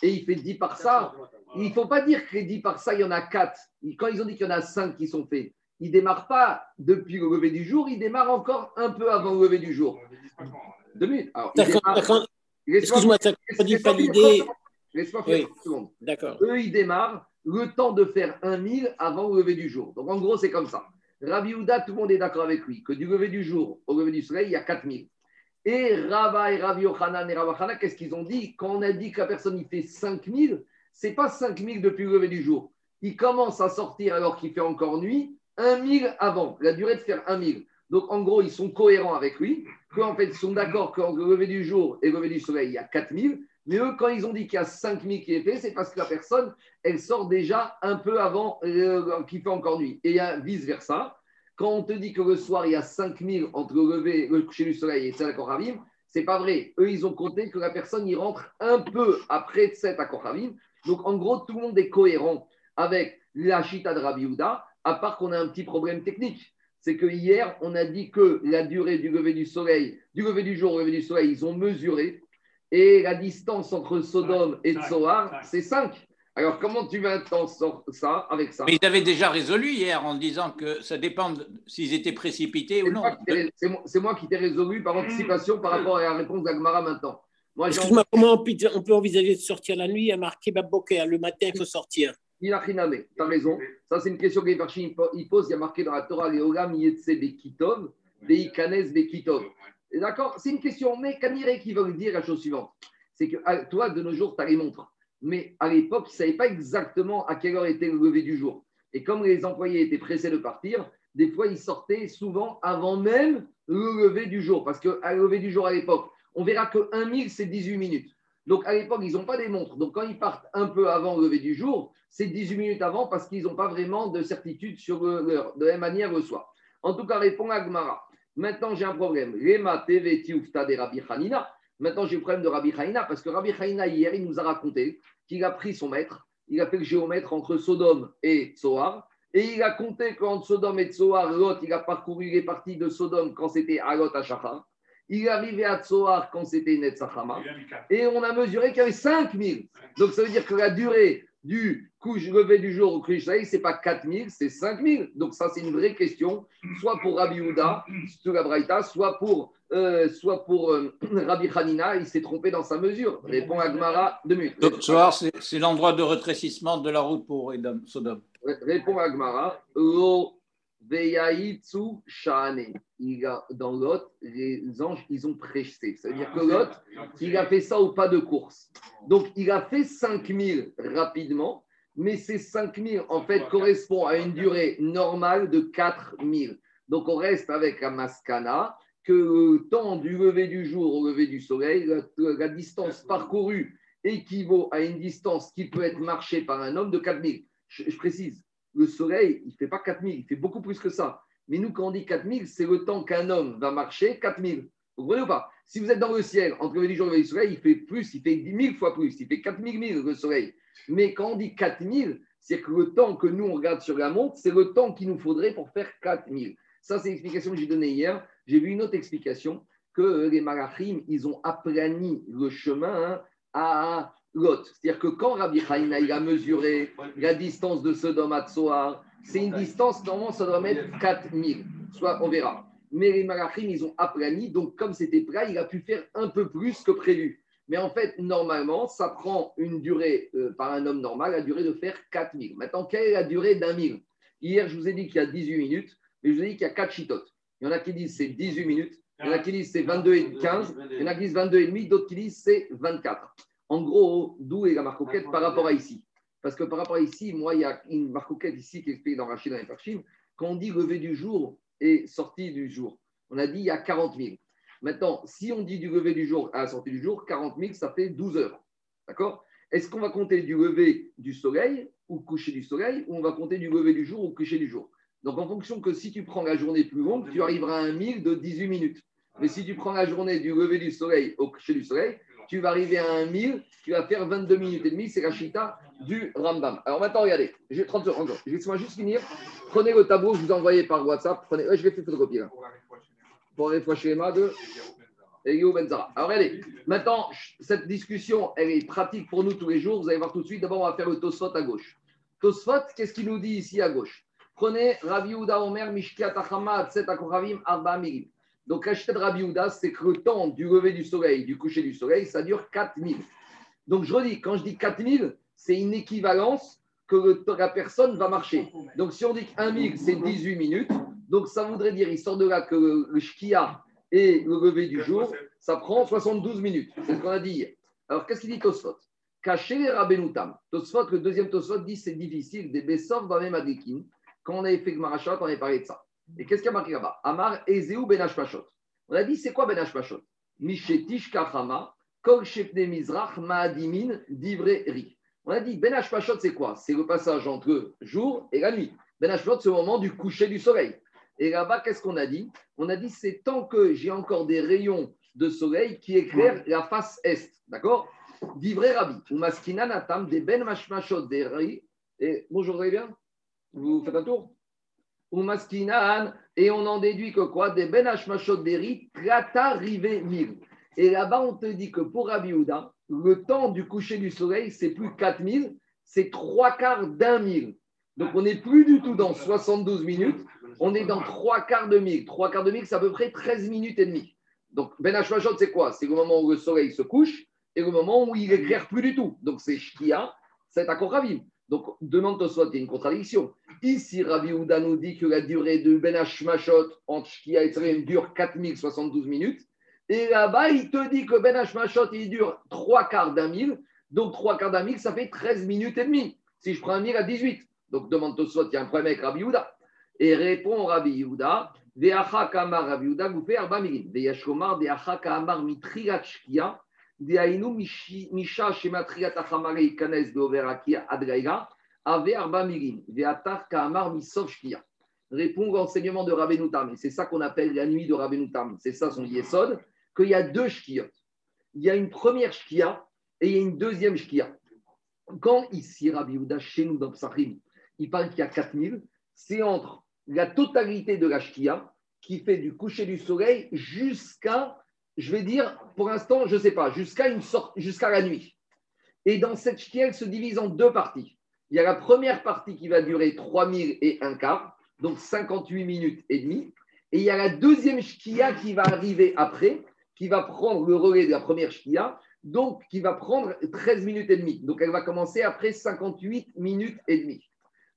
et il fait 10 par ça, il ne faut pas dire que les 10 par ça, il y en a 4. Quand ils ont dit qu'il y en a 5 qui sont faits, ils ne démarrent pas depuis le lever du jour, ils démarrent encore un peu avant le lever du jour. Deux minutes. D'accord, Excuse-moi, ça ne dit pas l'idée. Laisse-moi faire une seconde. D'accord. Eux, ils démarrent le temps de faire un mille avant le lever du jour. Donc, en gros, c'est comme ça. Rabbi Houda, tout le monde est d'accord avec lui, que du lever du jour au lever du soleil, il y a 4000. Et Rava et Rabbi Yochanan et Rabbi qu'est-ce qu'ils ont dit? Quand on a dit que la personne, il fait 5000, c'est pas 5000 depuis le lever du jour. Il commence à sortir alors qu'il fait encore nuit, 1000 avant, la durée de faire 1000. Donc, en gros, ils sont cohérents avec lui, qu'en fait, ils sont d'accord qu'entre le lever du jour et le lever du soleil, il y a 4000. Mais eux, quand ils ont dit qu'il y a 5000 qui est fait, c'est parce que la personne, elle sort déjà un peu avant euh, qu'il fait encore nuit. Et vice-versa. Quand on te dit que le soir, il y a 5000 entre le lever, le coucher du soleil et Tzed Akoravim, c'est pas vrai. Eux, ils ont compté que la personne y rentre un peu après Tzed Akoravim. Donc, en gros, tout le monde est cohérent avec la Chita de Rabbi à part qu'on a un petit problème technique c'est que hier, on a dit que la durée du lever du soleil, du lever du jour au lever du soleil, ils ont mesuré, et la distance entre Sodome et Tsoar, c'est 5. Alors, comment tu vas t'en ça avec ça? Mais ils avaient déjà résolu hier en disant que ça dépend s'ils étaient précipités ou non. C'est moi, qui t'ai résolu par anticipation par rapport à la réponse d'Agmara maintenant. Excuse-moi, comment on peut, envisager de sortir la nuit à marquer Baboker Le matin, il faut sortir? Inachiname, tu raison. Ça, c'est une question que il pose. Il y a marqué dans la Torah Leogam Yetse Bekitov, Beikanes Bekitov. D'accord C'est une question, mais Kanire qui veut dire la chose suivante c'est que ah, toi, de nos jours, tu as les montres. Mais à l'époque, ils ne savaient pas exactement à quelle heure était le lever du jour. Et comme les employés étaient pressés de partir, des fois, ils sortaient souvent avant même le lever du jour. Parce qu'à le lever du jour à l'époque, on verra que 1000, c'est 18 minutes. Donc à l'époque, ils n'ont pas des montres. Donc quand ils partent un peu avant le lever du jour, c'est 18 minutes avant parce qu'ils n'ont pas vraiment de certitude sur l'heure. De la même manière le soir. En tout cas, répond Agmara. Maintenant, j'ai un problème. Lema TV de Rabbi Hanina. Maintenant, j'ai le problème de Rabbi Hanina parce que Rabbi Hanina, hier, il nous a raconté qu'il a pris son maître, il a fait le géomètre entre Sodome et Tsoar. Et il a compté qu'entre Sodome et Tsoar, l'autre, il a parcouru les parties de Sodome quand c'était Alot Shachar. Il est arrivé à Tsoar quand c'était Netzachama. Et on a mesuré qu'il y avait 5000. Donc ça veut dire que la durée du couche levé du jour au couche ce n'est pas 4000, c'est 5000. Donc ça, c'est une vraie question, soit pour Rabbi Houda, sur la Braïta, soit pour euh, soit pour euh, Rabbi Hanina, il s'est trompé dans sa mesure. Répond Agmara, deux minutes. Donc, Zohar, c'est l'endroit de rétrécissement de la route pour Edom, Sodome. Répond Agmara, Lo veyaitsu shane. Dans Lot, les anges, ils ont pressé. Ça veut dire que Lot, il a fait ça au pas de course. Donc, il a fait 5000 rapidement, mais ces 5000, en fait, correspondent à une durée normale de 4000. Donc, on reste avec la maskana, que le temps du lever du jour au lever du soleil, la, la distance parcourue équivaut à une distance qui peut être marchée par un homme de 4000. Je, je précise, le soleil, il ne fait pas 4000, il fait beaucoup plus que ça. Mais nous, quand on dit 4000, c'est le temps qu'un homme va marcher 4000. Vous comprenez ou pas? Si vous êtes dans le ciel, entre le jour et le soleil, il fait plus, il fait 10 000 fois plus, il fait 4000 000 le soleil. Mais quand on dit 4000, c'est que le temps que nous, on regarde sur la montre, c'est le temps qu'il nous faudrait pour faire 4000. Ça, c'est l'explication que j'ai donnée hier. J'ai vu une autre explication que les Malachim, ils ont aplani le chemin hein, à C'est-à-dire que quand Rabbi Haïna il a mesuré la distance de Sodome à c'est une distance, normalement, ça doit mettre 4000. Soit, on verra. Mais les Malachim, ils ont aplani, donc comme c'était plat, il a pu faire un peu plus que prévu. Mais en fait, normalement, ça prend une durée, euh, par un homme normal, la durée de faire 4000. Maintenant, quelle est la durée d'un mille? Hier, je vous ai dit qu'il y a 18 minutes, mais je vous ai dit qu'il y a 4 chitotes. Il y en a qui disent c'est 18 minutes, il y en a qui disent c'est 22 et 15, il y en a qui disent 22 et demi, d'autres qui disent c'est 24. En gros, d'où est la marcoquette par rapport à ici Parce que par rapport à ici, moi, il y a une marcoquette ici qui est expliquée dans Rachid dans les Parchim. Quand on dit lever du jour et sortie du jour, on a dit il y a 40 000. Maintenant, si on dit du lever du jour à la sortie du jour, 40 000, ça fait 12 heures. D'accord? Est-ce qu'on va compter du lever du soleil ou coucher du soleil ou on va compter du lever du jour ou coucher du jour? Donc, en fonction que si tu prends la journée plus longue, tu arriveras à un 1000 de 18 minutes. Mais si tu prends la journée du lever du soleil au coucher du soleil, tu vas arriver à un 1000, tu vas faire 22 minutes et demie, c'est la chita du Rambam. Alors maintenant, regardez, j'ai 30 secondes. Laissez-moi juste finir. Prenez le tableau je vous ai envoyé par WhatsApp. Prenez, je vais faire photocopier là. Pour les Emma de Elio Benzara. Alors regardez, maintenant, cette discussion, elle est pratique pour nous tous les jours. Vous allez voir tout de suite. D'abord, on va faire le Tosfot à gauche. Tosfot, qu'est-ce qu'il nous dit ici à gauche? Prenez Rabbi Uda Omer, Mishkiat Achama, Atset Akoravim, Arba. Donc, la de Rabbi Uda, c'est que le temps du lever du soleil, du coucher du soleil, ça dure 4000. Donc, je redis, quand je dis 4000, c'est une équivalence que le- la personne va marcher. Donc, si on dit qu'un 1000, c'est 18 minutes, donc ça voudrait dire, il sort de là que le, le shkia et le lever du jour, ça prend 72 minutes. C'est ce qu'on a dit hier. Alors, qu'est-ce qu'il dit Tosfot? Caché Rabbenoutam. Tosfot, le deuxième Tosfot dit c'est difficile, des Bessov Bamem Adrikin. Quand on avait fait Gmarachat, on avait parlé de ça. Et qu'est-ce qu'il y a marqué là-bas? Amar Ezeu Ben Hashpashot. On a dit c'est quoi Ben Hashpashot Mishetish Kachama, Kol Shepne Mizrach, Maadimin, Divre Ri. On a dit Ben Hashpashot, c'est quoi? C'est le passage entre jour et la nuit. Ben Hashpashot, c'est le moment du coucher du soleil. Et là-bas, qu'est-ce qu'on a dit? On a dit c'est tant que j'ai encore des rayons de soleil qui éclairent la face est. D'accord? Divré Rabbi. Ou des Ben Hashpashot, des. Et bonjour, vous allez bien? Vous faites un tour? Ou et on en déduit que quoi? Des ben hashmashot deri, trata rive mil. Et là-bas, on te dit que pour Rabbi le temps du coucher du soleil, c'est plus 4000, c'est trois quarts d'un mille. Donc on n'est plus du tout dans 72 minutes, on est dans trois quarts de mille. Trois quarts de mille, c'est à peu près 13 minutes et demie. Donc Ben Hashmashot, c'est quoi? C'est le moment où le soleil se couche et le moment où il éclaire plus du tout. Donc c'est Shkia, c'est à Koravim. Donc, demande Tosfot, il y a une contradiction. Ici, Rabbi Houda nous dit que la durée de Ben Hashmashot entre Shkia et Tzrem dure 4072 minutes. Et là-bas, il te dit que Ben Hashmashot, il dure trois quarts d'un mille. Donc, trois quarts d'un mille, ça fait 13 minutes et demie. Si je prends un mille à 18. Donc, demande Tosfot, il y a un problème avec Rabbi Houda. Et répond Rabbi Houda, Ve'acha kamar Rabbi vous faites arba milim. Ve'yashomar, ve'acha kamar mitrirat Shkia. Diainu Misha Shematria Tachamare Kanes de Overakia Ave Arba Veatar Kamar Misov Shkia. Répond l'enseignement de Rabbeinu Tam. C'est ça qu'on appelle la nuit de Rabbeinu Tam. C'est ça son yesod, qu'il y a deux shkiot. Il y a une première shkia et il y a une deuxième shkia. Quand ici Rabbi Houda, chez nous dans il parle qu'il y a 4000, c'est entre la totalité de la shkia qui fait du coucher du soleil jusqu'à je vais dire, pour l'instant, je ne sais pas, jusqu'à la nuit. Et dans cette shkia, elle se divise en deux parties. Il y a la première partie qui va durer 3000 et un quart, donc 58 minutes et demie. Et il y a la deuxième shkia qui va arriver après, qui va prendre le relais de la première shkia, donc qui va prendre 13 minutes et demie. Donc elle va commencer après 58 minutes et demie.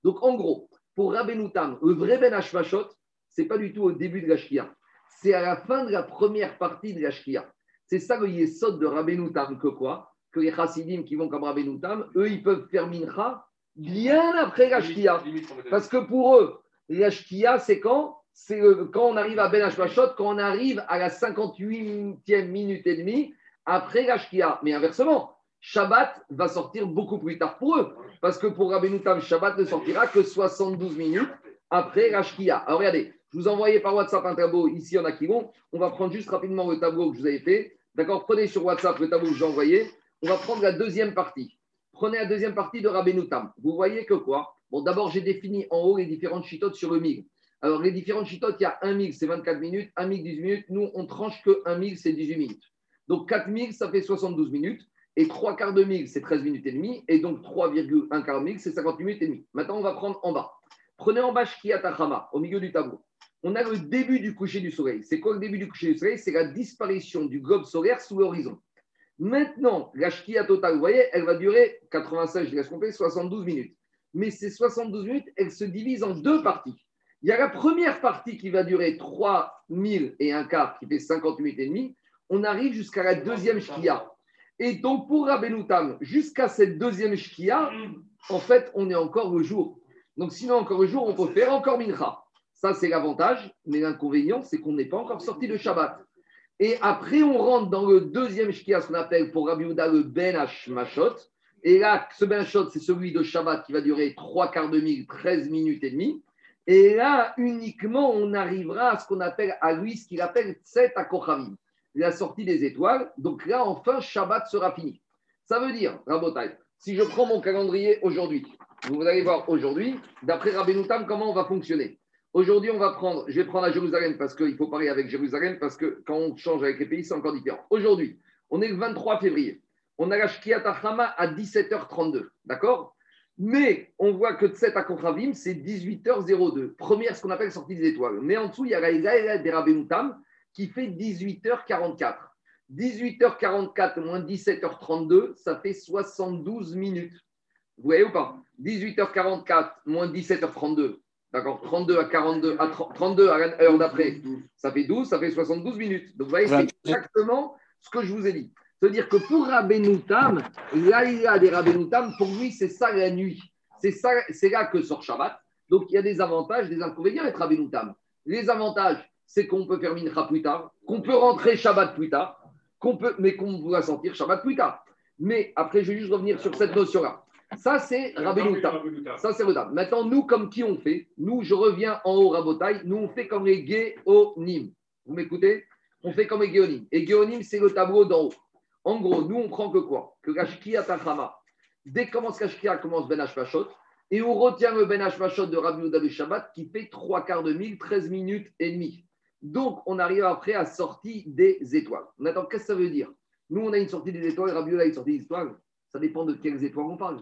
Donc en gros, pour Rabbeinu Tam, le vrai Ben Hashmashot, c'est pas du tout au début de la shkia, c'est à la fin de la première partie de la shkia. C'est ça le yesod de Rabbeinu Tam que quoi Que les chassidim qui vont comme Rabbeinu Tam, eux, ils peuvent faire mincha bien après la shkia. Parce que pour eux, la shkia, c'est quand C'est quand on arrive à Ben Hashmashot, quand on arrive à la 58e minute et demie après la shkia. Mais inversement, Shabbat va sortir beaucoup plus tard pour eux. Parce que pour Rabbeinu Tam, Shabbat ne sortira que 72 minutes après la shkia. Alors regardez, je vous ai envoyé par WhatsApp un tableau, ici en a qui vont. On va prendre juste rapidement le tableau que je vous avais fait. D'accord Prenez sur WhatsApp le tableau que j'ai envoyé. On va prendre la deuxième partie. Prenez la deuxième partie de Rabbeinu Tam. Vous voyez que quoi? Bon, d'abord, j'ai défini en haut les différentes chitotes sur le mig. Alors, les différentes chitotes, il y a un mig, c'est 24 minutes, un mig, 18 minutes. Nous, on tranche que un mig, c'est 18 minutes. Donc, 4 mig, ça fait 72 minutes. Et 3 quarts de mig, c'est 13 minutes et demie. Et donc, 3,1 quart de mig, c'est 58 minutes et demie. Maintenant, on va prendre en bas. Prenez en bas Shkiatachama, au milieu du tableau. On a le début du coucher du soleil. C'est quoi le début du coucher du soleil? C'est la disparition du globe solaire sous l'horizon. Maintenant, la Shkia totale, vous voyez, elle va durer 85, je laisse compter, 72 minutes. Mais ces 72 minutes, elles se divisent en deux parties. Il y a la première partie qui va durer 3000 et un quart, qui fait 58 minutes et demi. On arrive jusqu'à la deuxième Shkia. Et donc, pour Rabbenoutam, jusqu'à cette deuxième Shkia, en fait, on est encore le jour. Donc, sinon, encore le jour, on peut faire encore Mincha. Ça, c'est l'avantage. Mais l'inconvénient, c'est qu'on n'est pas encore sorti de Shabbat. Et après, on rentre dans le deuxième Shkia, ce qu'on appelle pour Rabbi Yehuda le Ben Hashmashot. Et là, ce Ben Hashmashot, c'est celui de Shabbat qui va durer trois quarts de mille, 13 minutes et demie. Et là, uniquement, on arrivera à ce qu'on appelle à lui, ce qu'il appelle Tset Akochavim, la sortie des étoiles. Donc là, enfin, Shabbat sera fini. Ça veut dire, Rabotai, si je prends mon calendrier aujourd'hui, vous allez voir aujourd'hui, d'après Rabbeinu Tam, comment on va fonctionner? Aujourd'hui, on va prendre, je vais prendre à Jérusalem parce qu'il faut parler avec Jérusalem parce que quand on change avec les pays, c'est encore différent. Aujourd'hui, on est le 23 février. On a la Shkiat à 17h32. D'accord? Mais on voit que Tset à Konchavim, c'est 18h02. Première, ce qu'on appelle sortie des étoiles. Mais en dessous, il y a la Ilaïla des Rabbeinu Tam qui fait 18h44. 18h44 moins 17h32, ça fait 72 minutes. Vous voyez ou pas? 18h44 moins 17h32, d'accord 32 à 42, à 30 32 à l'heure d'après, ça fait 12, ça fait 72 minutes. Donc vous voyez, c'est exactement ce que je vous ai dit. C'est-à-dire que pour Rabbenoutam, l'Aïla des Rabbenoutam, pour lui, c'est ça la nuit. C'est ça, c'est là que sort Shabbat. Donc il y a des avantages, des inconvénients d'être Rabbenoutam. Les avantages, c'est qu'on peut faire Mincha plus tard, qu'on peut rentrer Shabbat plus tard, qu'on peut, mais qu'on va sentir Shabbat plus tard. Mais après, je vais juste revenir sur cette notion-là. Ça, c'est Rabbeinu Tam. Ça, c'est Tam. Maintenant, nous, comme qui on fait? Nous, je reviens en haut, Rabotai. Nous, on fait comme les Géonim. Vous m'écoutez? On fait comme les Géonim. Et Géonim, c'est le tableau d'en haut. En gros, nous, on prend que quoi? Que la Shkia Tachama. Dès que commence la Shkia, commence Ben Hashmashot. Et on retient le Ben Hashmashot de Rabbi Yehuda Shabbat qui fait trois quarts de mille, 13 minutes et demie. Donc, on arrive après à sortie des étoiles. Maintenant, qu'est-ce que ça veut dire? Nous, on a une sortie des étoiles, Rabbi Yehuda a une sortie des étoiles. Ça dépend de quelles étoiles on parle.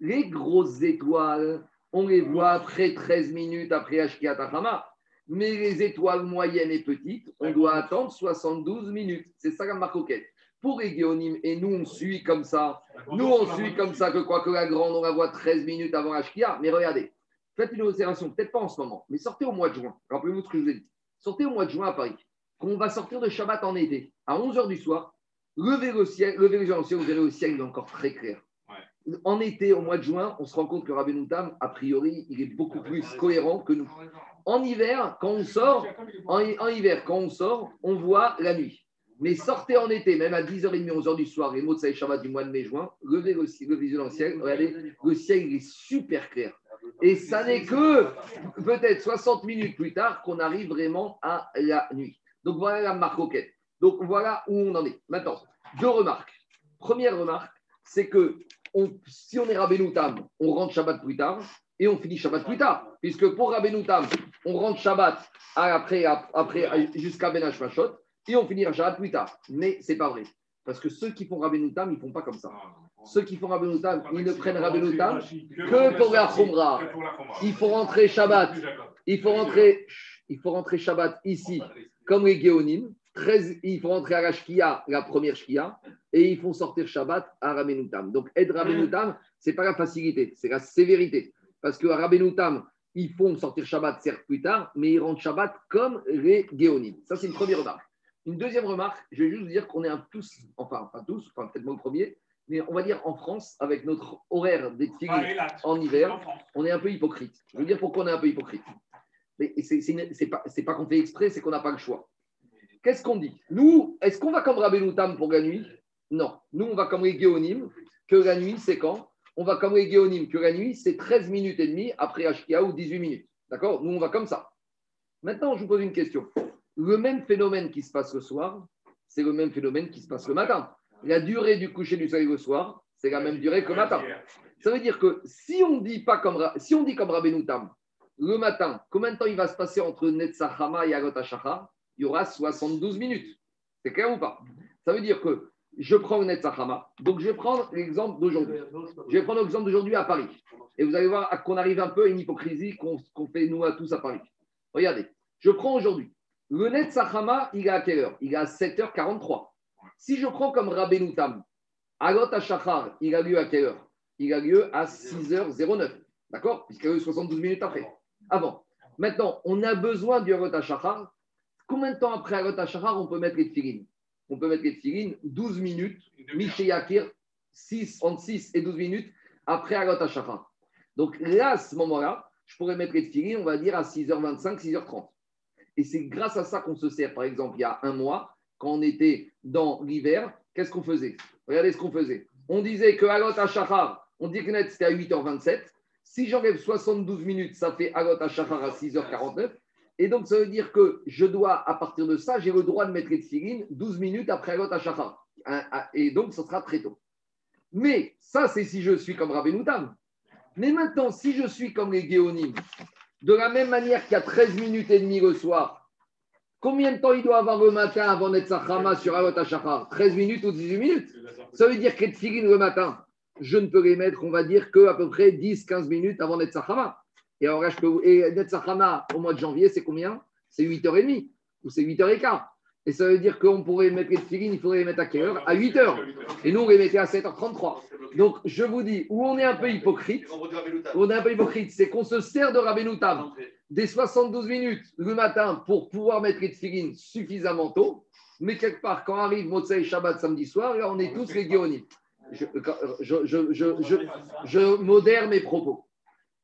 Les grosses étoiles, on les voit après 13 minutes après Ashkia Tachama. Mais les étoiles moyennes et petites, on doit attendre 72 minutes. C'est ça la marcoquette. Pour les Géonim, et nous, on suit comme ça. Nous, on suit comme ça que quoi que la grande, on la voit 13 minutes avant Ashkia. Mais regardez, faites une observation, peut-être pas en ce moment, mais sortez au mois de juin. Rappelez-vous ce que je vous ai dit. Sortez au mois de juin à Paris. Quand on va sortir de Shabbat en été, à 11h du soir, levez le ciel, levez les le ciel, vous verrez le ciel, il est encore très clair. En été, au mois de juin, on se rend compte que Rabbeinu Tam, a priori, il est beaucoup plus cohérent que nous. En hiver, quand on sort, en, en hiver, quand on sort, on voit la nuit. Mais sortez en été, même à 10h30, 11h du soir, les mots de Shabbat du mois de mai-juin, levez le, le visuel dans le ciel, regardez, le ciel il est super clair. Et ça n'est que peut-être 60 minutes plus tard qu'on arrive vraiment à la nuit. Donc voilà la marque roquette. Donc voilà où on en est. Maintenant, deux remarques. Première remarque, c'est que si on est Rabbeinu Tam, on rentre Shabbat plus tard et on finit Shabbat plus tard. Puisque pour Rabbeinu Tam, on rentre Shabbat après, jusqu'à Ben Hashmashot et on finit Shabbat plus tard. Mais c'est pas vrai. Parce que ceux qui font Rabbeinu Tam, ils ne font pas comme ça. Ceux qui font Rabbeinu Tam, ils ne prennent Rabbeinu Tam que pour la Khumra. Il faut rentrer Shabbat. Il faut rentrer, il faut rentrer Shabbat ici, comme les Géonim. 13, il faut rentrer à la Shkia, la première Shkia, et ils font sortir Shabbat à Ramenutam. Donc, Ed Ramenutam, ce n'est pas la facilité, c'est la sévérité. Parce qu'à Ramenutam, ils font sortir Shabbat, certes, plus tard, mais ils rentrent Shabbat comme les Géonim. Ça, c'est une première remarque. Une deuxième remarque, je vais juste vous dire qu'on est un tous, enfin, pas tous, enfin, peut-être moi le premier, mais on va dire en France, avec notre horaire des Ah, en hiver, on est un peu hypocrite. Je veux dire pourquoi on est un peu hypocrite. Mais c'est pas, pas qu'on fait exprès, c'est qu'on n'a pas le choix. Qu'est-ce qu'on dit? Nous, est-ce qu'on va comme Rabbeinu pour la nuit? Non. Nous, on va comme les Géonim, que la nuit, c'est quand? On va comme les Géonim, que la nuit, c'est 13 minutes et demie après Ashkia ou 18 minutes. D'accord? Nous, on va comme ça. Maintenant, je vous pose une question. Le même phénomène qui se passe le soir, c'est le même phénomène qui se passe le matin. La durée du coucher du soleil le soir, c'est la même durée que le matin. Ça veut dire que si on dit pas comme si on dit comme Rabbeinu le matin, combien de temps il va se passer entre Netzachama et Agot Il y aura 72 minutes. C'est clair ou pas? Ça veut dire que je prends Netzachama. Donc je vais prendre l'exemple d'aujourd'hui. Je vais prendre l'exemple d'aujourd'hui à Paris. Et vous allez voir qu'on arrive un peu à une hypocrisie qu'on fait nous à tous à Paris. Regardez, je prends aujourd'hui. Le Netzachama, il est à quelle heure? Il est à 7h43. Si je prends comme Rabbeinu Tam, Agot Hashachar, il a lieu à quelle heure? Il a lieu à 6h09. D'accord? Puisqu'il y a eu 72 minutes après. Avant. Maintenant, on a besoin du Agot Hashachar. Combien de temps après Agot Hashachar on peut mettre les tefilines On peut mettre les tefilines 12 minutes. Yakir, 6, entre 6 et 12 minutes après Agot Hashachar. Donc là, à ce moment-là, je pourrais mettre les tefilines, on va dire, à 6h25, 6h30. Et c'est grâce à ça qu'on se sert, par exemple, il y a un mois, quand on était dans l'hiver, qu'est-ce qu'on faisait? Regardez ce qu'on faisait. On disait que Agot Hashachar, on dit que net c'était à 8h27. Si j'enlève 72 minutes, ça fait Agot Hashachar à 6h49. Et donc, ça veut dire que je dois, à partir de ça, j'ai le droit de mettre les tefilines 12 minutes après. Hein, ah, Et donc, ce sera très tôt. Mais ça, c'est si je suis comme Rabbeinu Tam. Mais maintenant, si je suis comme les Géonim, de la même manière qu'il y a 13 minutes et demie le soir, combien de temps il doit avoir le matin avant d'être Sachama sur Agot Hashachar? 13 minutes ou 18 minutes? Ça veut dire que les tefilines le matin, je ne peux les mettre, on va dire, qu'à peu près 10-15 minutes avant d'être Sachama. Et alors là, je peux. Et d'être Sachama au mois de janvier, c'est combien? C'est 8h30 ou c'est 8h15. Et ça veut dire qu'on pourrait mettre les tefilines, il faudrait les mettre à quelle heure? À 8h. Et nous, on les mettait à 7h33. Donc, je vous dis, où on est un peu hypocrite, on est un peu hypocrite, c'est qu'on se sert de Rabbeinu Tam des 72 minutes le matin pour pouvoir mettre les tefilines suffisamment tôt. Mais quelque part, quand arrive Motsei Shabbat samedi soir, là, on est tous les je, je modère mes propos.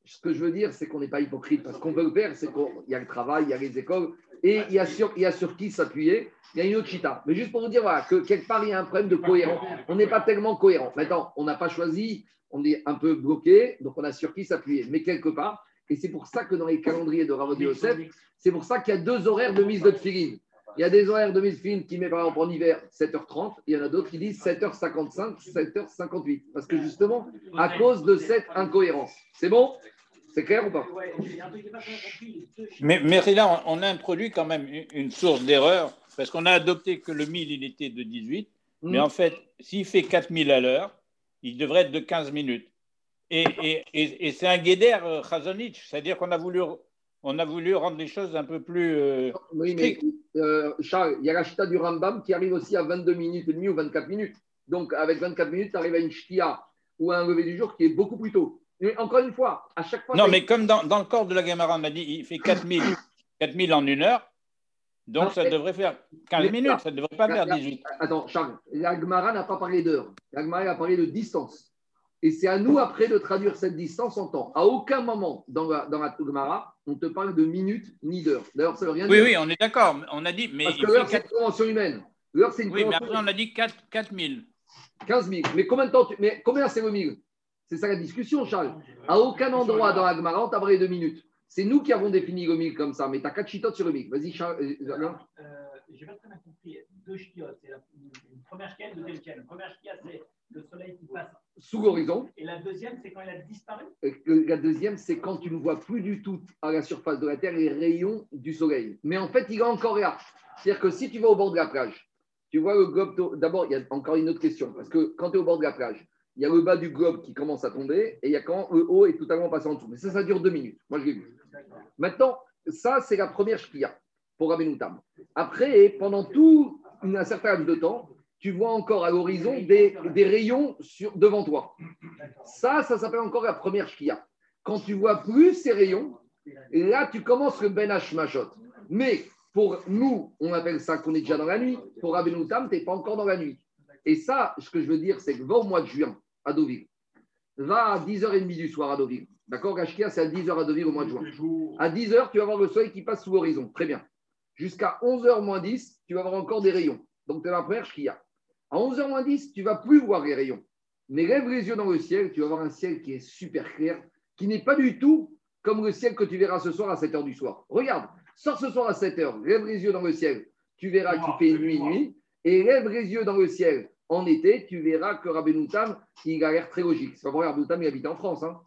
Ce que je veux dire, c'est qu'on n'est pas hypocrite. Parce qu'on veut le faire, c'est qu'il y a le travail, il y a les écoles, et il y a sur, il y a sur qui s'appuyer. Il y a une autre chita. Mais juste pour vous dire voilà, que quelque part, il y a un problème de cohérence. On n'est pas tellement cohérent. Maintenant, on n'a pas choisi, on est un peu bloqué, donc on a sur qui s'appuyer. Mais quelque part, et c'est pour ça que dans les calendriers de Ravod Yosef, c'est pour ça qu'il y a deux horaires de mise de tefilin. Il y a des horaires de tefilin qui met par exemple en hiver 7h30, il y en a d'autres qui disent 7h55, 7h58. Parce que justement, à cause de cette incohérence. C'est bon? C'est clair ou pas? Mais, mais là, on, on a introduit quand même une, source d'erreur, parce qu'on a adopté que le 1000, il était de 18, mais Hmm. en fait, s'il fait 4000 à l'heure, il devrait être de 15 minutes. Et, et, et, et c'est un guéder euh, Chazonich, c'est-à-dire qu'on a voulu, on a voulu rendre les choses un peu plus. euh, Oui, mais euh, Charles, il y a la chita du Rambam qui arrive aussi à 22 minutes et demie ou 24 minutes. Donc, avec 24 minutes, tu arrives à une ch'tia ou à un lever du jour qui est beaucoup plus tôt. Mais encore une fois, à chaque fois. Non, mais comme dans, dans le corps de la Gemara, on a dit il fait 4000, 4000 en une heure, donc Non, ça devrait faire 15 mais- minutes, ça ne devrait pas faire 18. Attends, Charles, la Gemara n'a pas parlé d'heure. La Gemara a parlé de distance. Et c'est à nous après de traduire cette distance en temps. À aucun moment dans la, dans la Gemara, on te parle de minutes ni d'heures. D'ailleurs, ça ne veut rien Oui, dire. oui, on est d'accord. On a dit, mais Parce que l'heure, c'est une convention humaine. L'heure, c'est une Oui, mais convention après, on a dit 4, 4000. 15 000. Mais combien de temps tu... Mais combien c'est le 1000 C'est ça la discussion, Charles. À aucun endroit dans la Gemara, on t'a parlé de minutes. C'est nous qui avons défini le 1000 comme ça, mais tu as 4 chitotes sur le 1000. Vas-y, Charles. euh, Alain. Euh, j'ai pas très bien compris. Deux chiottes. C'est la- une première chienne, une deuxième chienne. La première chienne, c'est le soleil qui passe. Sous l'horizon. Et la deuxième, c'est quand il a disparu. La deuxième, c'est quand tu ne vois plus du tout à la surface de la Terre les rayons du soleil. Mais en fait, il est encore là. C'est-à-dire que si tu vas au bord de la plage, tu vois le globe. D'abord, il y a encore une autre question. Parce que quand tu es au bord de la plage, il y a le bas du globe qui commence à tomber et il y a quand le haut est totalement passé en dessous. Mais ça, ça dure deux minutes. Moi, je l'ai vu. Maintenant, ça, c'est la première shkia pour Rabbeinu Tam. Après, pendant tout un certain laps de temps, tu vois encore à l'horizon des, des rayons sur, devant toi. Ça, ça s'appelle encore la première shkia. Quand tu vois plus ces rayons, là, tu commences le Ben Hashmashot. Mais pour nous, on appelle ça qu'on est déjà dans la nuit. Pour Rabbeinu Tam, tu n'es pas encore dans la nuit. Et ça, ce que je veux dire, c'est que va au mois de juin à Deauville. Va à 10h30 du soir à Deauville. D'accord La shkia, c'est à 10h à Deauville au mois de juin. À 10h, tu vas voir le soleil qui passe sous l'horizon. Très bien. Jusqu'à 11h moins 10, tu vas voir encore des rayons. Donc, tu es la première shkia. À 11h moins 10, tu vas plus voir les rayons. Mais lève les yeux dans le ciel, tu vas voir un ciel qui est super clair, qui n'est pas du tout comme le ciel que tu verras ce soir à 7h du soir. Regarde, sors ce soir à 7h, lève les yeux dans le ciel, tu verras qu'il fait nuit, nuit, et lève les yeux dans le ciel en été, tu verras que Rabbeinu Tam, il a l'air très logique. C'est pas vrai, Rabbeinu Tam, il habite en France. hein.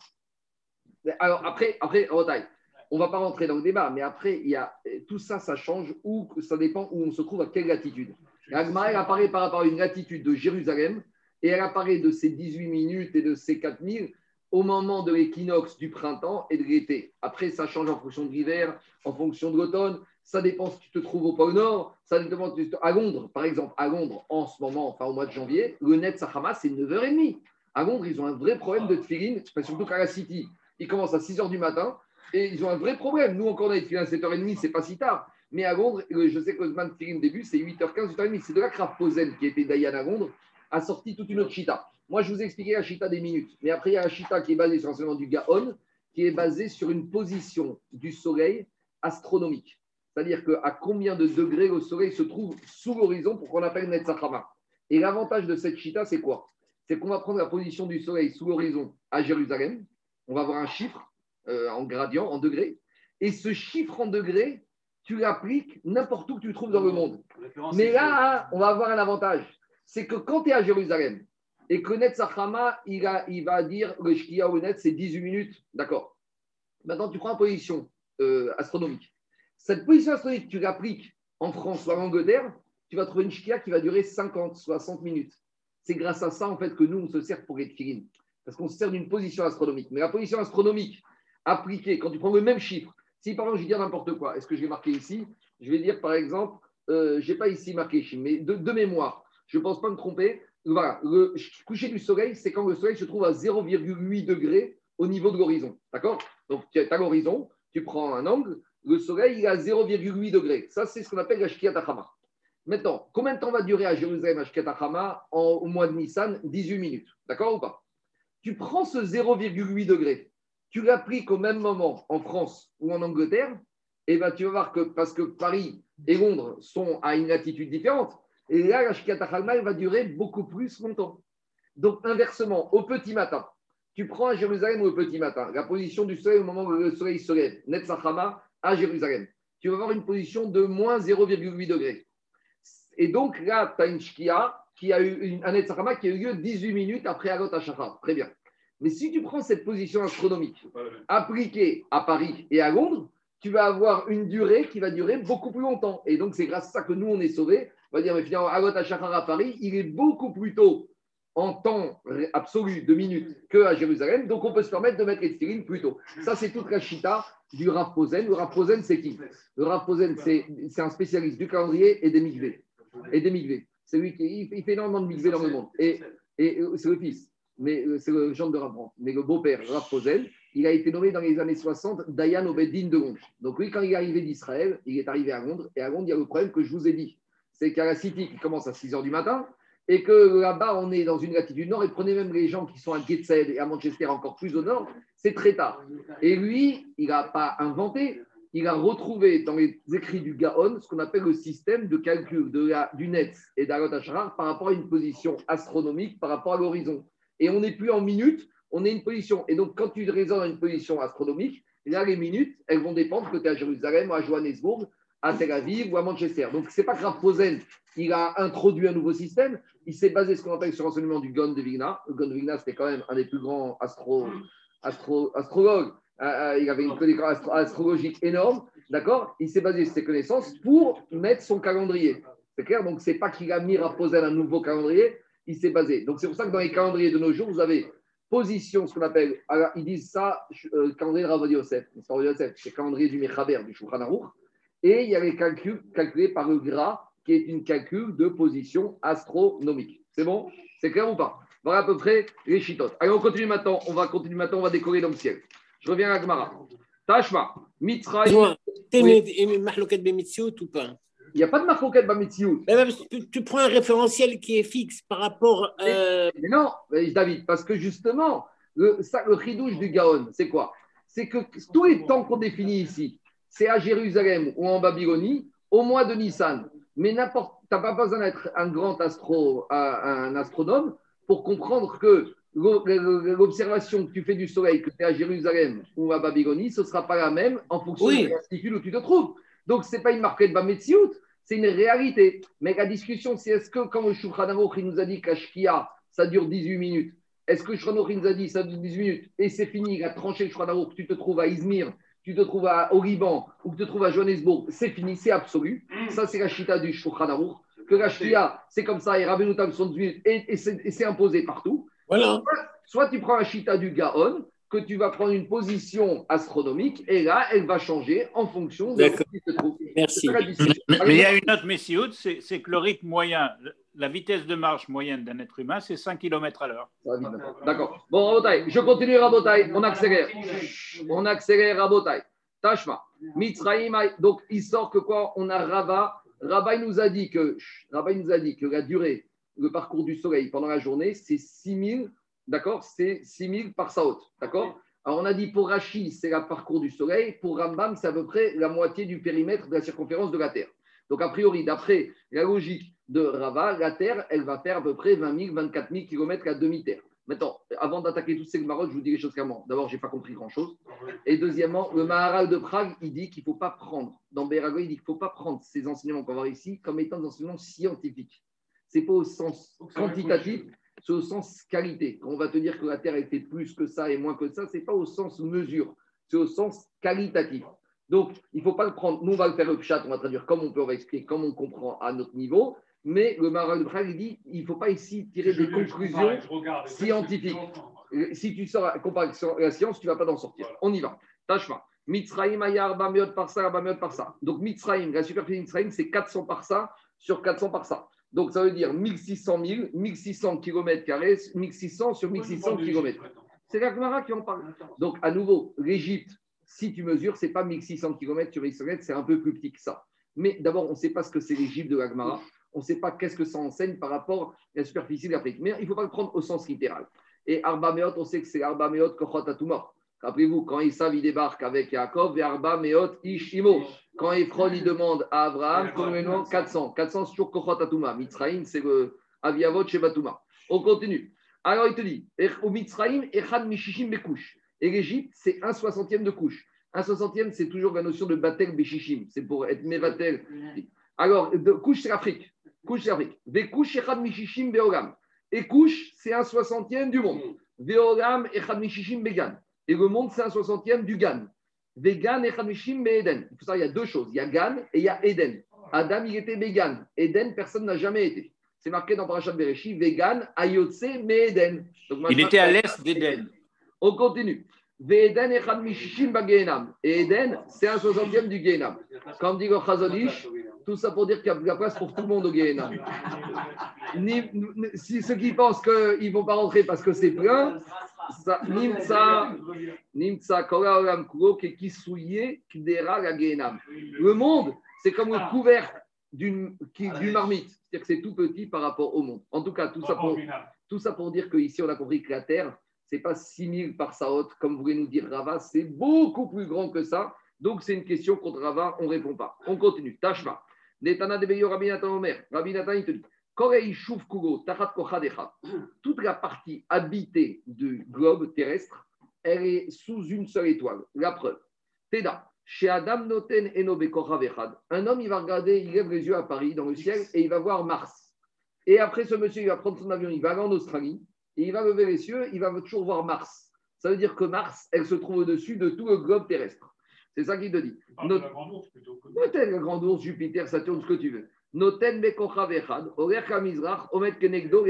Alors après, après, taille, on va pas rentrer dans le débat, mais après, il y a tout ça, ça change, ou ça dépend où on se trouve, à quelle latitude. Et Agmara, elle apparaît par rapport à une latitude de Jérusalem, et elle apparaît de ces 18 minutes et de ces 4000 au moment de l'équinoxe du printemps et de l'été. Après, ça change en fonction de l'hiver, en fonction de l'automne. Ça dépend si tu te trouves au pôle Nord. Ça dépend à Londres, par exemple. À Londres, en ce moment, enfin au mois de janvier, le net Sahama, c'est 9h30. À Londres, ils ont un vrai problème de tefillin, enfin, surtout qu'à la City, ils commencent à 6h du matin et ils ont un vrai problème. Nous, encore, on a des tefillin à 7h30, c'est pas si tard. Mais à Londres, je sais Zman Tefillin début, c'est 8h15, 8h30. C'est de là que Rav Posen, qui était Dayan à Londres, a sorti toute une autre chita. Moi, je vous ai expliqué la chita des minutes. Mais après, il y a la chita qui est basée sur l'enseignement du Gaon, qui est basée sur une position du soleil astronomique. C'est-à-dire qu'à combien de degrés le soleil se trouve sous l'horizon pour qu'on appelle Netzachama. Et l'avantage de cette chita, c'est quoi? C'est qu'on va prendre la position du soleil sous l'horizon à Jérusalem. On va avoir un chiffre euh, en gradient, en degrés. Et ce chiffre en degrés, tu l'appliques n'importe où que tu trouves dans le monde. Mais là, on va avoir un avantage. C'est que quand tu es à Jérusalem et que Netzachama, il, a- il va dire le Shkia ou Net, c'est 18 minutes. D'accord. Maintenant, tu prends une position euh, astronomique. Cette position astronomique, tu l'appliques en France ou en Angleterre, tu vas trouver une Shkia qui va durer 50, 60 minutes. C'est grâce à ça, en fait, que nous, on se sert pour les. Parce qu'on se sert d'une position astronomique. Mais la position astronomique appliquée, quand tu prends le même chiffre, si par exemple, je dire n'importe quoi, est-ce que je vais marquer ici? Je vais dire, par exemple, euh, je n'ai pas ici marqué Chine, mais de, mémoire, je ne pense pas me tromper. Voilà, le coucher du soleil, c'est quand le soleil se trouve à 0,8 degrés au niveau de l'horizon. D'accord? Donc, tu as l'horizon, tu prends un angle, le soleil, il est à 0,8 degrés. Ça, c'est ce qu'on appelle la Shkiat Achama. Maintenant, combien de temps va durer à Jérusalem la Shkiat Achama au mois de Nissan? 18 minutes. D'accord ou pas? Tu prends ce 0,8 degrés, tu l'appliques au même moment en France ou en Angleterre, et ben tu vas voir que parce que Paris et Londres sont à une latitude différente, et là, la Achama, elle va durer beaucoup plus longtemps. Donc, inversement, au petit matin, tu prends à Jérusalem au petit matin, la position du soleil au moment où le soleil se lève, Netzachama à Jérusalem, tu vas avoir une position de moins 0,8 degrés. Et donc là, tu as une Shkia qui a eu une, un Netzachama qui a eu lieu 18 minutes après Alot Hashachar. Très bien. Mais si tu prends cette position astronomique appliquée à Paris et à Londres, tu vas avoir une durée qui va durer beaucoup plus longtemps. Et donc, c'est grâce à ça que nous, on est sauvés. On va dire, mais finalement, Alot Hashachar à Paris, il est beaucoup plus tôt en temps absolu de minutes qu'à Jérusalem. Donc, on peut se permettre de mettre les tefillin plus tôt. Ça, c'est toute la chita du Rav Posen. Le Rav Posen, c'est qui? Le Rav Posen, c'est un spécialiste du calendrier et des migvés. Et des migvés. C'est lui qui il fait- il fait énormément de migvés dans le monde. Et, et euh, c'est le fils. Mais euh, c'est le genre de Rav Brand. Mais le beau-père, Rav il a été nommé dans les années 60 Dayan Obeddin de Londres. Donc, lui, quand il est arrivé d'Israël, il est arrivé à Londres. Et à Londres, il y a le problème que je vous ai dit. C'est qu'à la City, qui commence à 6 h du matin, et que là-bas, on est dans une latitude nord, et prenez même les gens qui sont à Gateshead et à Manchester encore plus au nord, c'est très tard. Et lui, il n'a pas inventé, il a retrouvé dans les écrits du Gaon ce qu'on appelle le système de calcul de du net et d'Alot par rapport à une position astronomique par rapport à l'horizon. Et on n'est plus en minutes, on est une position. Et donc, quand tu raisonnes à une position astronomique, là, les minutes, elles vont dépendre que tu es à Jérusalem, à Johannesburg, à Tel Aviv ou à Manchester. Donc, c'est pas que Rav Posen, il a introduit un nouveau système, il s'est basé ce qu'on appelle sur l'enseignement du Gon de Vigna. Le Gon de Vigna, c'était quand même un des plus grands astro, astro, astrologues. Euh, euh, il avait une connaissance astro- astrologique énorme, d'accord? Il s'est basé sur ses connaissances pour mettre son calendrier. C'est clair? Donc, c'est pas qu'il a mis Rav Posen un nouveau calendrier, il s'est basé. Donc, c'est pour ça que dans les calendriers de nos jours, vous avez position, ce qu'on appelle, alors, ils disent ça, euh, calendrier pas Rav Yosef, c'est le calendrier du Mechaber, du Shulchan Aruch. Et il y a les calculs calculés par le gras, qui est une calcul de position astronomique. C'est bon? C'est clair ou pas? Voilà à peu près les chitotes. Allez, on continue maintenant. On va continuer maintenant, on va décoller dans le ciel. Je reviens à Gmara. Tashma, t'es Oui. ou pas? N'y a pas de marcoquette Bamitziou. Mais même, tu, tu prends un référentiel qui est fixe par rapport. euh, Mais non, David, parce que justement, le, ça, le chidouche du Gaon, c'est quoi? C'est que tous les temps qu'on définit ici, c'est à Jérusalem ou en Babylonie, au mois de Nissan. Mais n'importe, tu n'as pas besoin d'être un grand astro, un, astronome pour comprendre que l'o- l'observation que tu fais du soleil, que tu es à Jérusalem ou à Babylonie, ce ne sera pas la même en fonction Oui. de où tu te trouves. Donc, ce n'est pas une marque de Bametsiout, c'est une réalité. Mais la discussion, c'est est-ce que quand le Shulchan il nous a dit qu'à Shkia, ça dure 18 minutes, est-ce que le Shulchan il nous a dit ça dure 18 minutes et c'est fini, il a tranché le Shulchan tu te trouves à Izmir, tu te trouves à- au Liban ou que tu te trouves à Johannesburg, c'est fini, c'est absolu. Ça, c'est la Shita du Shulchan. Que la Shkia, c'est comme ça, et Rabbeinu Tam sont 18 minutes et, et c'est imposé partout. Voilà. Soit tu prends la Shita du Gaon, que tu vas prendre une position astronomique et là, elle va changer en fonction de où tu te trouves. Merci. Mais, il y a une autre messioute, c'est que le rythme moyen, la vitesse de marche moyenne d'un être humain, c'est 5 km à l'heure. D'accord. Bon, Rabotai, je continue, Rabotai. On accélère. On accélère, Rabotai. Tashma. Mitzraïm. Donc, il sort que quoi? On a Rava. Rava, il nous a dit que, Rava, il nous a dit que la durée, le parcours du soleil pendant la journée, c'est 6000, d'accord? C'est 6000 par saot, d'accord? Alors, on a dit pour Rashi, c'est le parcours du soleil. Pour Rambam, c'est à peu près la moitié du périmètre de la circonférence de la Terre. Donc, a priori, d'après la logique de Rava, la Terre, elle va faire à peu près 20 000, 24 000 km à demi-terre. Maintenant, avant d'attaquer tous ces marottes, je vous dis les choses clairement. D'abord, je n'ai pas compris grand-chose. Et deuxièmement, le Maharal de Prague, il dit qu'il ne faut pas prendre, dans Bérago, il dit qu'il ne faut pas prendre ces enseignements qu'on va voir ici comme étant des enseignements scientifiques. Ce n'est pas au sens quantitatif, c'est au sens qualité. Quand on va te dire que la Terre était plus que ça et moins que ça, ce n'est pas au sens mesure, c'est au sens qualitatif. Donc, il ne faut pas le prendre. Nous, on va le faire le chat, on va traduire comme on peut, on va expliquer comme on comprend à notre niveau. Mais le Prague, il dit il ne faut pas ici tirer Je- des conclusions pareil, je regarde. scientifiques. Si tu sors à comparer la science, tu ne vas pas t'en sortir. On y va. Tashma. Mitzraïm, Aya, Arba, Meot, par ça, par ça. Donc, Mitzraïm, la superficie de Mitzraïm, c'est 400 par ça sur 400 par ça. Donc, ça veut dire 1600 000, 1600 km, 1600 sur 1600 km. C'est la qui en parle. Donc, à nouveau, l'Égypte, si tu mesures, ce n'est pas 1600 km sur Israël, c'est un peu plus petit que ça. Mais d'abord, on ne sait pas ce que c'est l'Égypte de la Gemara. On ne sait pas qu'est-ce que ça enseigne par rapport à la superficie de l'Afrique. Mais il ne faut pas le prendre au sens littéral. Et Arba Meot, on sait que c'est Arba Meot Kochot Atuma. Rappelez-vous, quand Isav il débarque avec Yaakov, et Arba Meot Ishimo. Quand Ephron il demande à Abraham, combien 400. 400 sur Kochot Atuma. Mitzraïm, c'est le Aviavot chez Batuma. On continue. Alors il te dit, au Echad Mishishim Bekouche. Et l'Égypte, c'est un soixantième de couche. Un soixantième, c'est toujours la notion de Batel Beshishim. C'est pour être Mevatel. Alors, de, couche, c'est l'Afrique. Couche, c'est l'Afrique. Bekouche, Echad Mishishim Beogam. Et couche, c'est un soixantième du monde. Veolam, Echad Mishishim Began. Et le monde, c'est un soixantième du Gan. Vegan, Echad Mishishim Beeden. Il faut savoir, il y a deux choses. Il y a Gan et il y a Eden. Adam, il était Began. Eden, personne n'a jamais été. C'est marqué dans Parashat Bereshit, Vegan, Ayotse, Meeden. Donc, Il était à l'est d'Éden. On continue. Ve'eden echad mishishim bagehenam. Et Eden, c'est un soixantième du. Quand on dit le Chazonish, tout ça pour dire qu'il y a de la place pour tout le monde au ni- Si ceux qui pensent qu'ils ne vont pas rentrer parce que c'est plein, Le monde, c'est comme le d'une qui- d'une marmite. C'est-à-dire que c'est tout petit par rapport au monde. En tout cas, tout ça pour, tout ça pour dire qu'ici, on a compris que la Terre, ce n'est pas 6000 par Saot, comme voulait nous dire Rava, c'est beaucoup plus grand que ça. Donc, c'est une question contre Rava, on ne répond pas. On continue. Tashma. Netana de Beyo Rabbi Nathan Omer. Rabbi Nathan, il te dit Toute la partie habitée du globe terrestre, elle est sous une seule étoile. La preuve. Teda. Chez Adam Noten. Un homme, il va regarder, il lève les yeux à Paris, dans le ciel, et il va voir Mars. Et après, ce monsieur, il va prendre son avion, il va aller en Australie, et il va lever les cieux, il va toujours voir Mars. Ça veut dire que Mars, elle se trouve au-dessus de tout le globe terrestre. C'est ça qu'il te dit. Not- la grande ours, Jupiter, Saturne, ce que tu veux. Noten Kenegdo,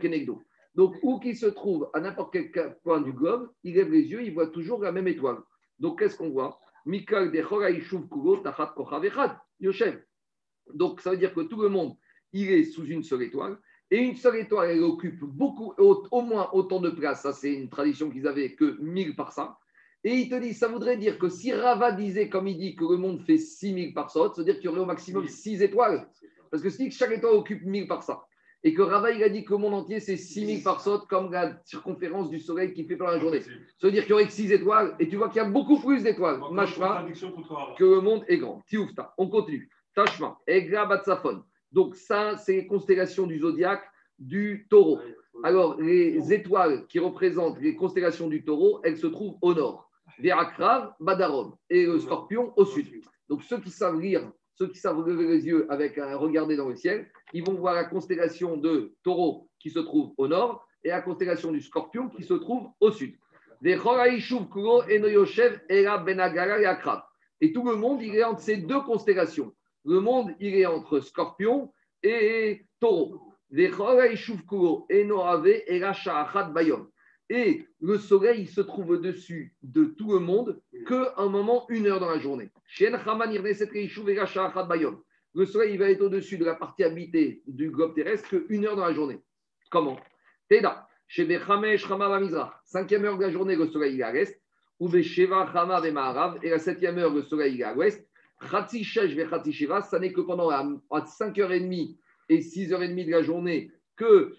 Kenegdo. Donc, où qu'il se trouve, à n'importe quel point du globe, il lève les yeux, il voit toujours la même étoile. Donc, qu'est-ce qu'on voit? Donc, ça veut dire que tout le monde, il est sous une seule étoile. Et une seule étoile, elle occupe beaucoup, au, moins autant de place. Ça, c'est une tradition qu'ils avaient que 1000 par. Et il te dit, ça voudrait dire que si Rava disait, comme il dit, que le monde fait 6000 par ça, ça veut dire qu'il y aurait au maximum 6 étoiles. Parce que si chaque étoile occupe 1000 par ça, et que Rava, il a dit que le monde entier, c'est 6000 par saute, comme la circonférence du soleil qui fait pendant la journée. Ça veut dire qu'il y aurait que 6 étoiles, et tu vois qu'il y a beaucoup plus d'étoiles. Rava. que le monde est grand. Tioufta. On continue. Tashma, Egra Batsafon. Donc, ça, c'est les constellations du zodiaque du taureau. Alors, les étoiles qui représentent les constellations du taureau, elles se trouvent au nord. Verakrav, Badarom. Et le scorpion au sud. Donc, ceux qui savent lire, ceux qui savent lever les yeux avec un regarder dans le ciel, ils vont voir la constellation de taureau qui se trouve au nord et la constellation du scorpion qui se trouve au sud. Benagara et tout le monde, il est entre ces deux constellations. Le monde, il est entre scorpion et taureau. Et le soleil il se trouve au-dessus de tout le monde que un moment, une heure dans la journée. Le soleil il va être au-dessus de la partie habitée du globe terrestre que une heure dans la journée. Comment? Teda. Chez. Cinquième heure de la journée, le soleil il est à l'est. Et la septième heure, le soleil il est à l'ouest. Ça n'est que pendant la- entre 5h30 et 6h30 de la journée que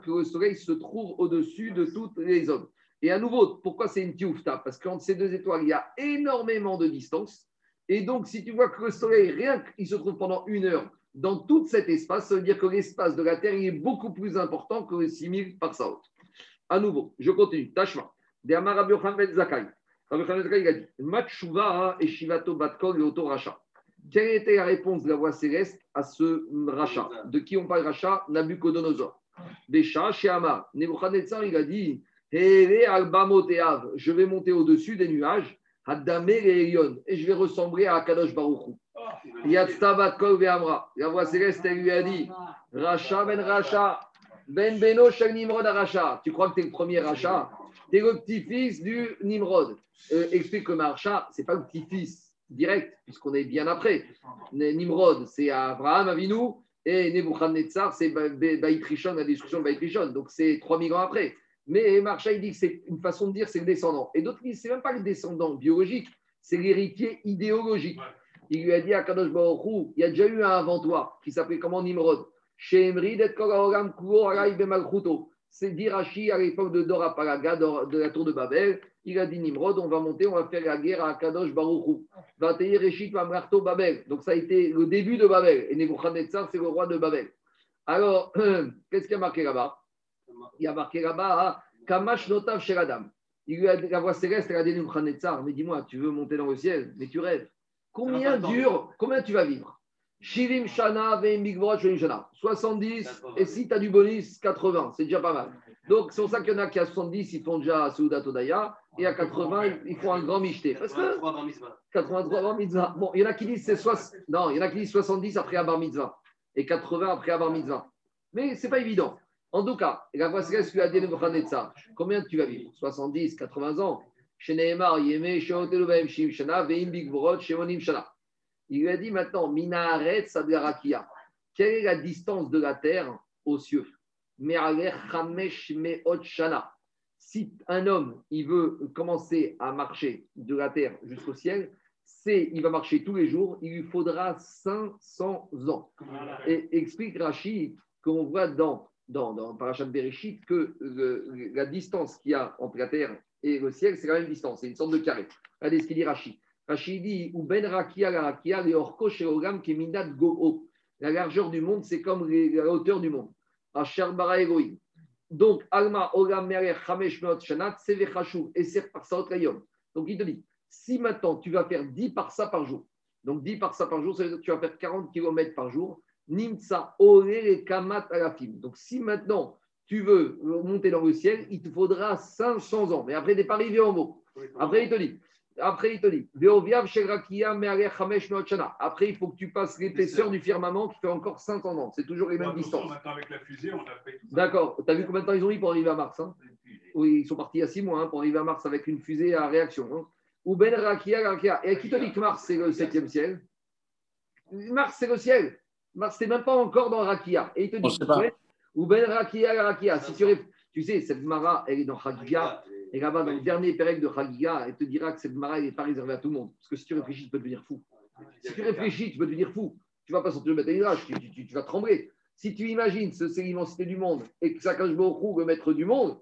que le soleil se trouve au-dessus de toutes les hommes. Et à nouveau, pourquoi c'est une tioufta? Parce qu'entre ces deux étoiles, il y a énormément de distance. Et donc, si tu vois que le soleil, rien qu'il se trouve pendant une heure dans tout cet espace, ça veut dire que l'espace de la Terre est beaucoup plus important que les 6000 par saout. À nouveau, je continue. Tashma. De Amar ben Yochanan ben Zakkai, il a dit Matshuva et Shivato Batkol et Oto Racha. Quelle était la réponse de la voix céleste à ce rachat? De qui on parle rachat? Nabucodonosor. Desha, chez Amar. Nebuchadnezzar, il a dit. Je vais monter au-dessus des nuages. Et je vais ressembler à Kadosh Baruch Hu. Yatztabat kol ve'amra. La voix céleste, elle lui a dit Racha ben Racha. Ben Beno shel Nimrod Racha. Tu crois que tu es le premier Racha Tu es le petit-fils du Nimrod. Euh, explique que Racha, ce n'est pas le petit-fils direct, puisqu'on est bien après. Nimrod, c'est Abraham Avinu. Et Nebuchadnezzar, c'est Ba- Ba- Baït Rishon, la destruction de Baït Rishon. Donc c'est 3000 ans après. Mais Marcha, il dit que c'est une façon de dire c'est le descendant. Et d'autres disent c'est même pas le descendant biologique, c'est l'héritier idéologique. Il lui a dit à Kadosh Baruch Hu, il y a déjà eu un avant toi qui s'appelait comment Nimrod? Chez Emri, C'est dit Rashi à l'époque de Dora Palaga, de la tour de Babel. Il a dit Nimrod, on va monter, on va faire la guerre à Kadosh Baruch Hu. Va tailler Reshit Mamrarto Babel. Donc ça a été le début de Babel. Et Nebuchadnezzar, c'est le roi de Babel. Alors, qu'est-ce qu'il y a marqué là-bas? Il y a marqué là-bas Kamash Notav Sheradam. Il lui a dit, la voix céleste, elle a dit Nebuchadnezzar, mais dis-moi, tu veux monter dans le ciel, mais tu rêves. Combien dure, combien tu vas vivre? Shivim Shana, Sholim Shana. 70, et si tu as du bonus, 80, c'est déjà pas mal. Donc, c'est pour ça qu'il y en a qui à 70, ils font déjà Souda Todaya, et à 80, ils- font un grand michté. Parce que 83 bar mitzvah. 83 bar mitzvah. Bon, il y en a qui disent c'est soix- non, il y en a qui disent 70 après bar mitzvah et 80 après bar mitzvah. Mais c'est pas évident. En tout cas, la voix céleste lui a dit combien tu vas vivre? 70, 80 ans. Chez Baem Shim Shana, Veim Bigvorot, Shemonim Shana. Il lui a dit maintenant, Minaharet Sadgarakia. Quelle est la distance de la terre aux cieux? Si un homme, veut commencer à marcher de la terre jusqu'au ciel, il va marcher tous les jours, il lui faudra 500 ans. Et explique Rachid qu'on voit dans, dans, dans Bereshit que la distance qu'il y a entre la terre et le ciel, c'est la même distance, c'est une sorte de carré. Regardez ce qu'il dit Rachid. Rachid dit ou ben rakia la rakia le orko sheogam keminat go'o. La largeur du monde, c'est comme la hauteur du monde. Asher bara Elohim. Donc, Alma Ogam Merech Chamesh Meot Shanat Sevechashuv et Ser par Saot Kayom. Donc, il te dit si maintenant tu vas faire 10 par ça par jour, donc 10 par ça par jour, ça veut dire que tu vas faire 40 km par jour, Nimsa Ore et Kamat Alafim. Donc, si maintenant tu veux monter dans le ciel, il te faudra 500 ans. Mais après, n'est pas arrivé en mots. Après, il te dit Après, il te dit. Après, il faut que tu passes l'épaisseur du firmament qui fait encore 500 ans. C'est toujours les mêmes distances. Maintenant, avec la fusée, on a fait tout ça. D'accord. Tu as vu combien de temps ils ont mis pour arriver à Mars hein Oui, ils sont partis il y a six mois hein, pour arriver à Mars avec une fusée à réaction. hein. Ou Ben Rakia, Rakia. Et qui te dit que Mars, c'est le septième ciel Mars, c'est le ciel. Mars, c'est même pas encore dans Rakia. Et il te dit Ou Ben Rakia, Rakia. Si tu, ré- tu sais, cette Mara, elle est dans Chagiga. Et là-bas, dans le dernier période de Chagiga, elle te dira que cette Mara, n'est pas réservée à tout le monde. Parce que si tu réfléchis, tu peux devenir fou. Si tu réfléchis, tu peux devenir fou. Tu vas pas sortir le Beth tu, tu, tu- tu vas trembler. Si tu imagines ce c'est l'immensité du monde et que ça cache beaucoup le maître du monde,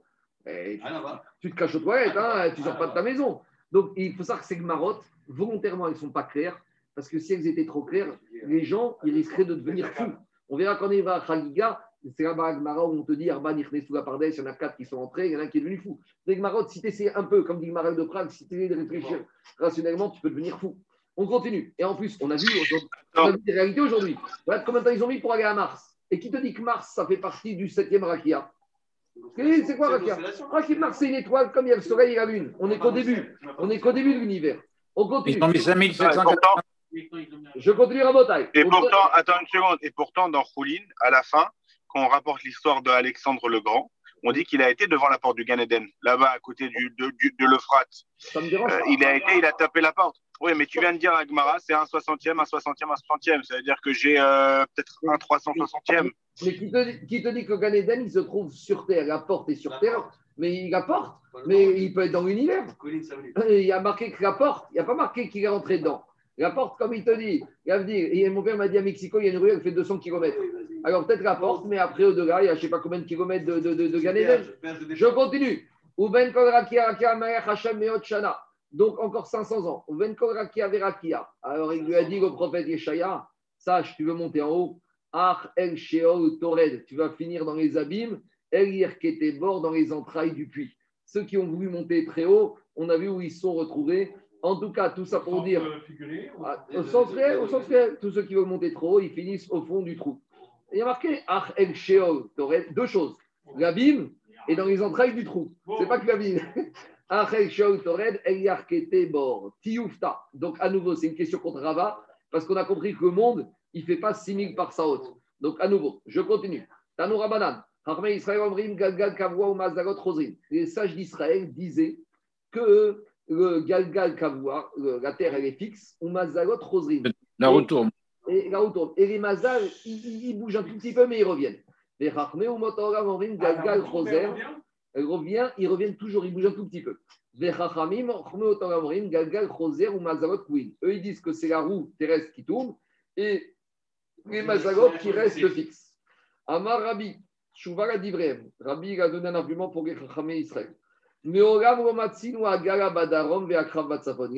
eh, voir. tu te caches aux toilettes, hein, tu sors pas de ta maison. Donc il faut savoir que ces marottes, volontairement, elles ne sont pas claires, parce que si elles étaient trop claires, les gens, ils risqueraient de devenir fous. On verra quand on va à Khagiga, c'est là-bas à Gemara où on te dit Arba Nichnesu la Pardes, il y en a quatre qui sont entrés, il y en a un qui est devenu fou. Les marottes, si tu essaies un peu, comme dit Gemara de Prague, si tu essaies de réfléchir rationnellement, tu peux devenir fou. On continue. Et en plus, on a vu, aujourd'hui- on a vu des réalités aujourd'hui. Regarde combien de temps ils ont mis pour aller à Mars. Et qui te dit que Mars, ça fait partie du septième Rakia c'est quoi, Rakia Rakia, Mars, c'est une étoile comme il y a le soleil et la lune. On n'est qu'au début. On n'est qu'au début de l'univers. On continue. Ils ont mis 5780. Je continue à bataille. Et pourtant, attends une seconde, et pourtant, dans Choulin, à la fin, quand on rapporte l'histoire d'Alexandre le Grand, on dit qu'il a été devant la porte du Gan Eden, là-bas, à côté du, de, du- de l'Euphrate. Euh, il a été, il a tapé la porte. Oui, mais tu viens de dire à Gmara, c'est un 60e, un 60e, un 60e. Ça veut dire que j'ai euh, peut-être un 360e. Mais qui te, qui te dit que le Gan Eden, il se trouve sur Terre La porte est sur Terre, mais la porte, mais il peut être dans l'univers. Il y a marqué que la porte, il n'y a pas marqué qu'il est rentré dedans. La porte, comme il te dit, il va me dire, et mon père m'a dit à Mexico, il y a une rue, elle fait 200 km. Alors peut-être la porte, mais après au-delà, il y a je ne sais pas combien de kilomètres de, de. Je continue. Shana. Donc encore 500 ans. Verakia. Alors il lui a dit au prophète Yeshaya, sache, tu veux monter en haut. El sheol tored. Tu vas finir dans les abîmes. El yerkete bord dans les entrailles du puits. Ceux qui ont voulu monter très haut, on a vu où ils se sont retrouvés. En tout cas, tout ça pour dire. Ou- Ah, Au sens réel, au sens réel, tous ceux qui veulent monter trop haut, ils finissent au fond du trou. Et il y a marqué Ach El Sheol. Deux choses. L'abîme et dans les entrailles du trou. C'est pas que l'abîme. Ach El Sheol Tored, El Yarkete Bor. Tioufta. Donc à nouveau, c'est une question contre Rava, parce qu'on a compris que le monde, il ne fait pas 6000 par sa haute. Donc à nouveau, je continue. Tanou Rabanan. Harme Israël Omrim Galgal Kavua ou Mazagot Chosrin. Les sages d'Israël disaient que le Galgal Kavua, le- la terre, elle est fixe, ou Mazagot Chosrin. La retourne. Et là, retourne. Et les mazal, ils, ils- bougent un tout petit peu, mais ils reviennent. Les rachmé ou motoram omrim Ah, galgal la revient Elle revient, ils reviennent toujours, ils bougent un tout petit peu. Les rachamim, rachmé motoram omrim galgal choser ou mazalot queen. Eux, ils disent que c'est la roue terrestre qui tourne et les mazalot qui restent fixes. Amar Rabbi, Shuvara Divrem. Rabbi, il a donné un argument pour les rachamé Israël. Il a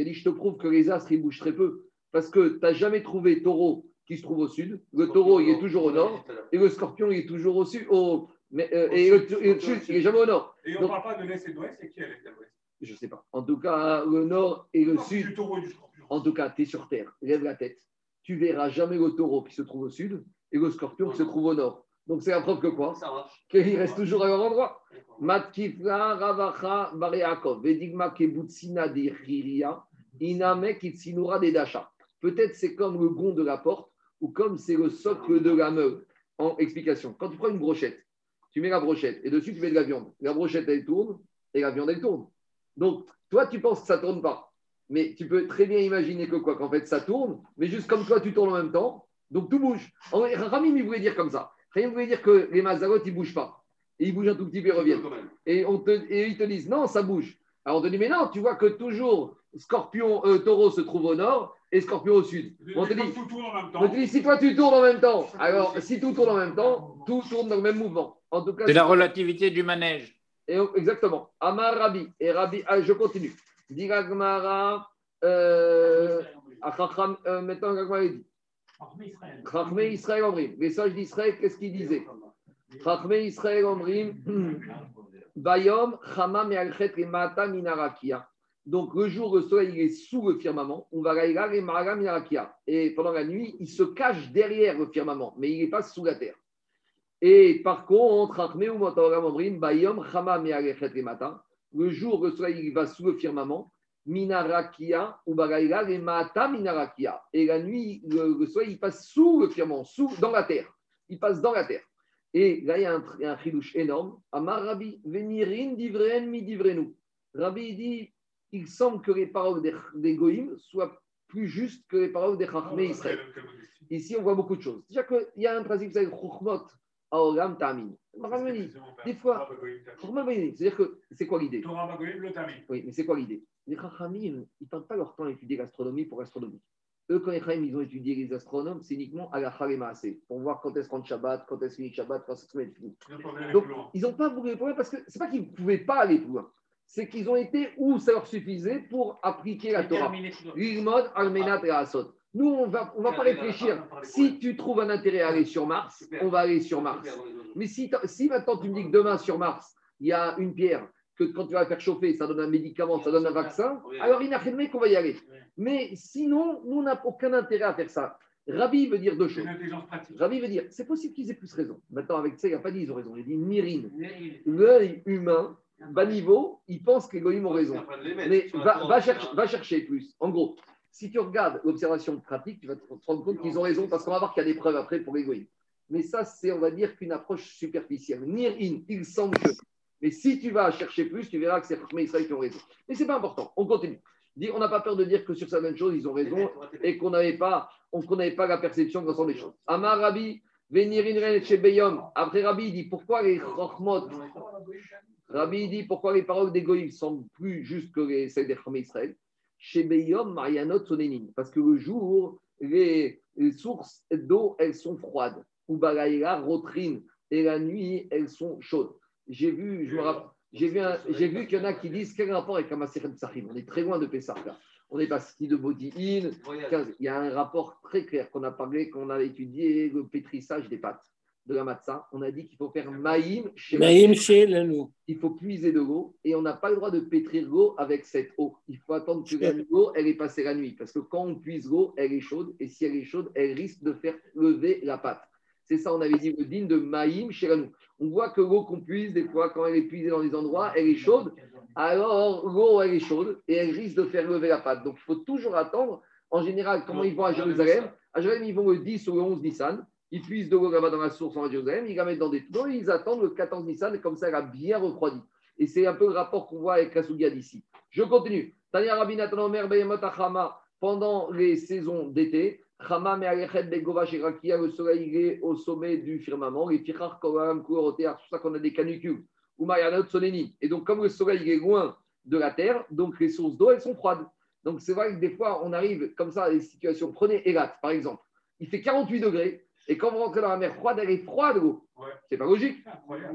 dit, je te prouve que les astres, ils bougent très peu. Parce que tu n'as jamais trouvé taureau qui se trouve au sud. Le taureau, il est toujours au nord. Et le scorpion, il est toujours au sud. Au, mais, euh, et le, et sud, il n'est jamais au nord. Et on ne parle pas de l'Est et de l'Ouest, c'est qui est l'Est et l'Ouest? Je ne sais pas. En tout cas, le nord et le Non, sud. Du taureau et du scorpion. En tout cas, tu es sur Terre. Lève la tête. Tu verras jamais le taureau qui se trouve au sud et le scorpion qui se trouve au nord. Donc c'est la preuve que quoi? Ça marche. Qu'ils restent toujours à leur endroit. Matkifla Ravacha Vedigma. Peut-être c'est comme le gond de la porte ou comme c'est le socle de la meule. En explication, quand tu prends une brochette, tu mets la brochette et dessus tu mets de la viande. La brochette elle tourne et la viande elle tourne. Donc toi tu penses que ça tourne pas. Mais tu peux très bien imaginer que quoi Qu'en fait ça tourne, mais juste comme toi tu tournes en même temps, donc tout bouge. Ramim il voulait dire comme ça. Ramim voulait dire que les mazalotes ils bougent pas. Et ils bougent un tout petit peu et reviennent. Et, on te, et ils te disent non, ça bouge. Alors on te dit mais non, tu vois que toujours scorpion, euh, taureau se trouve au nord et scorpion au sud. On te dit, comme tout tourne en même on te temps. dit si toi tu tournes en même temps, alors si tout tourne en même temps, tout tourne dans le même mouvement. En tout cas, C'est la relativité du manège. et, exactement. Amar Rabbi. Et Rabbi, ah, je continue. Diga Gmara, euh, euh, maintenant Gmara il dit. Israël. Chachmé Israël. Les sages d'Israël, qu'est-ce qu'ils disaient Chachmé Israël Omrim. Bayom, Mealchet, et Mata, Minarakia. Donc, le jour, le soleil il est sous le firmament. On va et Mara, Minarakia. Et pendant la nuit, il se cache derrière le firmament, mais il n'est pas sous la terre. Et par contre, Chachmé ou Omrim, Bayom, Mealchet, et Mata. Le jour, le soleil il va sous le firmament. Minarakia ou les Maata Minarakia. Et la nuit, le, le soleil, il passe sous le firmament, sous, dans la terre. Il passe dans la terre. Et là, il y a un, un chidouche énorme. Amar Rabbi, Venirin divren mi divrenu. Rabbi dit il semble que les paroles des, des Goïm soient plus justes que les paroles des Chachmé Israël. Ici, on voit beaucoup de choses. Déjà qu'il y a un principe qui s'appelle Chokhmot Aolam Tamin. Des fois, c'est-à-dire que c'est quoi l'idée? Oui, mais c'est quoi l'idée? Les Chachamim, ils ne perdent pas leur temps à étudier l'astronomie pour l'astronomie. Eux, quand les ils ont étudié les astronomes, c'est uniquement à la Haremaase, pour voir quand est-ce qu'on Shabbat, quand est-ce finit Shabbat, quand est-ce qu'on est fini. Donc, ils n'ont pas beaucoup de problèmes parce que c'est pas qu'ils ne pouvaient pas aller plus loin. C'est qu'ils ont été où ça leur suffisait pour appliquer la Torah. L'ilmod, Almenat et Asot. Nous, on va, on va pas réfléchir. Si tu trouves un intérêt à aller sur Mars, on va aller sur Mars. Mais si, si maintenant tu me dis que demain sur Mars, il y a une pierre, que quand tu vas faire chauffer, ça donne un médicament, ça donne un vaccin, alors il n'a rien de qu'on va y aller. Mais sinon, nous, on n'a aucun intérêt à faire ça. Rabbi veut dire deux choses. une intelligence pratique. Rabbi veut dire, c'est possible qu'ils aient plus raison. Maintenant, avec ça, il n'a pas dit ils ont raison. Il dit Mirine. L'œil humain, bas niveau, il pense que les Goïms ont raison. Mais va, va chercher, va chercher plus. En gros, si tu regardes l'observation pratique, tu vas te rendre compte qu'ils ont raison parce qu'on va voir qu'il y a des preuves après pour les Goïms. Mais ça, c'est, on va dire, qu'une approche superficielle. Nir in, il semble que. Mais si tu vas chercher plus, tu verras que c'est Chachmé Israël qui ont raison. Mais c'est pas important. On continue. On n'a pas peur de dire que sur certaines choses, ils ont raison et qu'on n'avait pas, n'avait pas la perception de l'ensemble des choses. Amar Rabbi, Venirin chez. Après Rabbi, il dit pourquoi les Chochmot Rabbi dit pourquoi les paroles des Goïms sont plus justes que les, celles des Chachmé Israël? Chez Beyom, Marianot. Parce que le jour, les, les sources d'eau, elles sont froides. Ou Balaïla, Rotrine. Et la nuit, elles sont chaudes. J'ai vu, je me rappelle. J'ai vu, un- j'ai vu qu'il y en a qui disent quel rapport avec Amaseret Sahim. On est très loin de Pessah là. On est passé de Body-In. 15. Il y a un rapport très clair qu'on a parlé, qu'on a étudié, le pétrissage des pâtes de la matzah. On a dit qu'il faut faire maïm chez Maïm chez Lano. il faut puiser de l'eau et on n'a pas le droit de pétrir l'eau avec cette eau. Il faut attendre que la- l'eau, elle est passée la nuit. Parce que quand on puise l'eau, elle est chaude et si elle est chaude, elle risque de faire lever la pâte. C'est ça, on avait dit le digne de Maïm nous. On voit que l'eau qu'on puise, des fois, quand elle est puisée dans des endroits, elle est chaude. Alors, l'eau, elle est chaude et elle risque de faire lever la pâte. Donc, il faut toujours attendre. En général, comment ils vont à Jérusalem? À Jérusalem, ils vont le 10 ou le 11 Nissan. Ils puisent de l'eau là-bas dans la source en Jérusalem. Ils la mettent dans des et Ils attendent le 14 Nissan et comme ça, elle a bien refroidi. Et c'est un peu le rapport qu'on voit avec la d'ici. Je continue. Tania Rabbi Nathan Omer Beyemot Achama, pendant les saisons d'été, Chama Me'alechet Begova Shirakia, le soleil il est au sommet du firmament, les Tichar Koram Kuorotea, c'est pour ça qu'on a des canicules, ou Mayanot Soleni. Et donc, comme le soleil il est loin de la terre, donc les sources d'eau, elles sont froides. Donc, c'est vrai que des fois, on arrive comme ça à des situations. Prenez Elat, par exemple. Il fait 48 degrés, et quand vous rentrez dans la mer froide, elle est froide, l'eau. Ouais. C'est pas logique.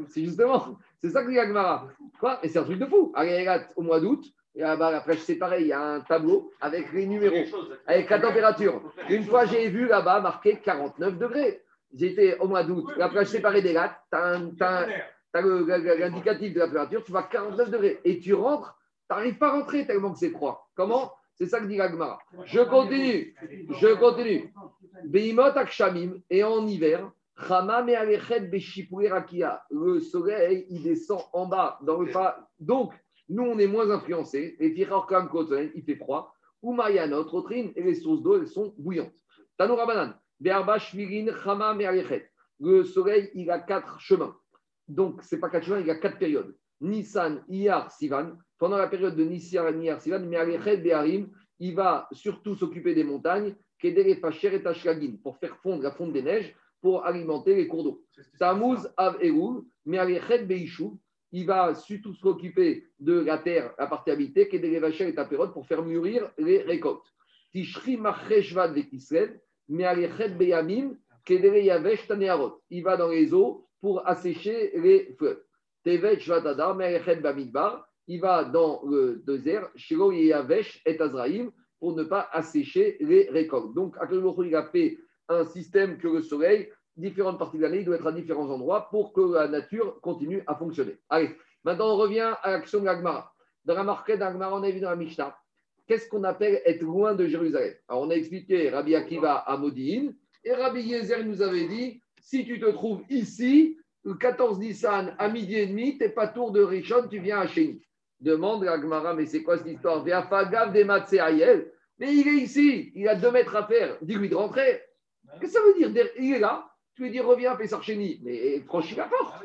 C'est justement, c'est ça que dit Agmara. Quoi? Et c'est un truc de fou. À Elat, au mois d'août, et là-bas, la pêche, c'est pareil, il y a un tableau avec les numéros, avec la température. Une fois, j'ai vu là-bas marqué 49 degrés. J'étais au mois d'août, la plage séparée des lattes, tu as, l'indicatif de la température, tu vois 49 degrés. Et tu rentres, tu n'arrives pas à rentrer tellement que c'est froid. Comment? C'est ça que dit Agmara. Je continue, je continue. Beimot Akshamim, et en hiver. Le soleil, il descend en bas, dans le pas. Donc, nous, on est moins influencés. Et Tiror Kam Kotzen, il fait froid. Ou Mayanot, Rotrine, et les sources d'eau, elles sont bouillantes. Tanour Rabanan, Be'arba Shvirin, Chama Me'alechet. Le soleil, il a quatre chemins. Donc, ce n'est pas quatre chemins, il a quatre périodes. Nissan, Iyar, Sivan. Pendant la période de Nissan, Iyar, Sivan, Me'alechet, Be'arim, il va surtout s'occuper des montagnes, Kedere, Pacher et Tashlagin, pour faire fondre la fonte des neiges, pour alimenter les cours d'eau. Tammuz, Av, Elul, Me'alechet, Be'ishu, il va surtout s'occuper de la terre, la partie habitée, Kedere, Vacher et Tapérod, pour faire mûrir les récoltes. Tishri, Macheshvad, Vekislev, Me'alechet, Beyamim, Kedere, Yavesh, Tanearot. Il va dans les eaux pour assécher les fleuves. Tevet, Shvatadar, Me'alechet, Bamidbar, il va dans le désert, Shiro, Yavesh et Azraïm, pour ne pas assécher les récoltes. Donc, Akadosh il a fait un système que le soleil, différentes parties de l'année, il doit être à différents endroits pour que la nature continue à fonctionner. Allez, maintenant on revient à l'action de l'Agmara. Dans la marquette d'Agmara, on a vu dans la Mishnah, qu'est-ce qu'on appelle être loin de Jérusalem? Alors, on a expliqué Rabbi Akiva à Modi'in, et Rabbi Yezer nous avait dit, si tu te trouves ici, le 14 Nissan à midi et demi, tu n'es pas tour de Rishon, tu viens à Chéni. Demande Gemara, mais c'est quoi cette histoire? Mais il est ici, il a deux mètres à faire. Dis-lui de rentrer. Qu'est-ce que ça veut dire? Il est là. Tu lui dis reviens, fais Sarcheni. Mais franchis la porte.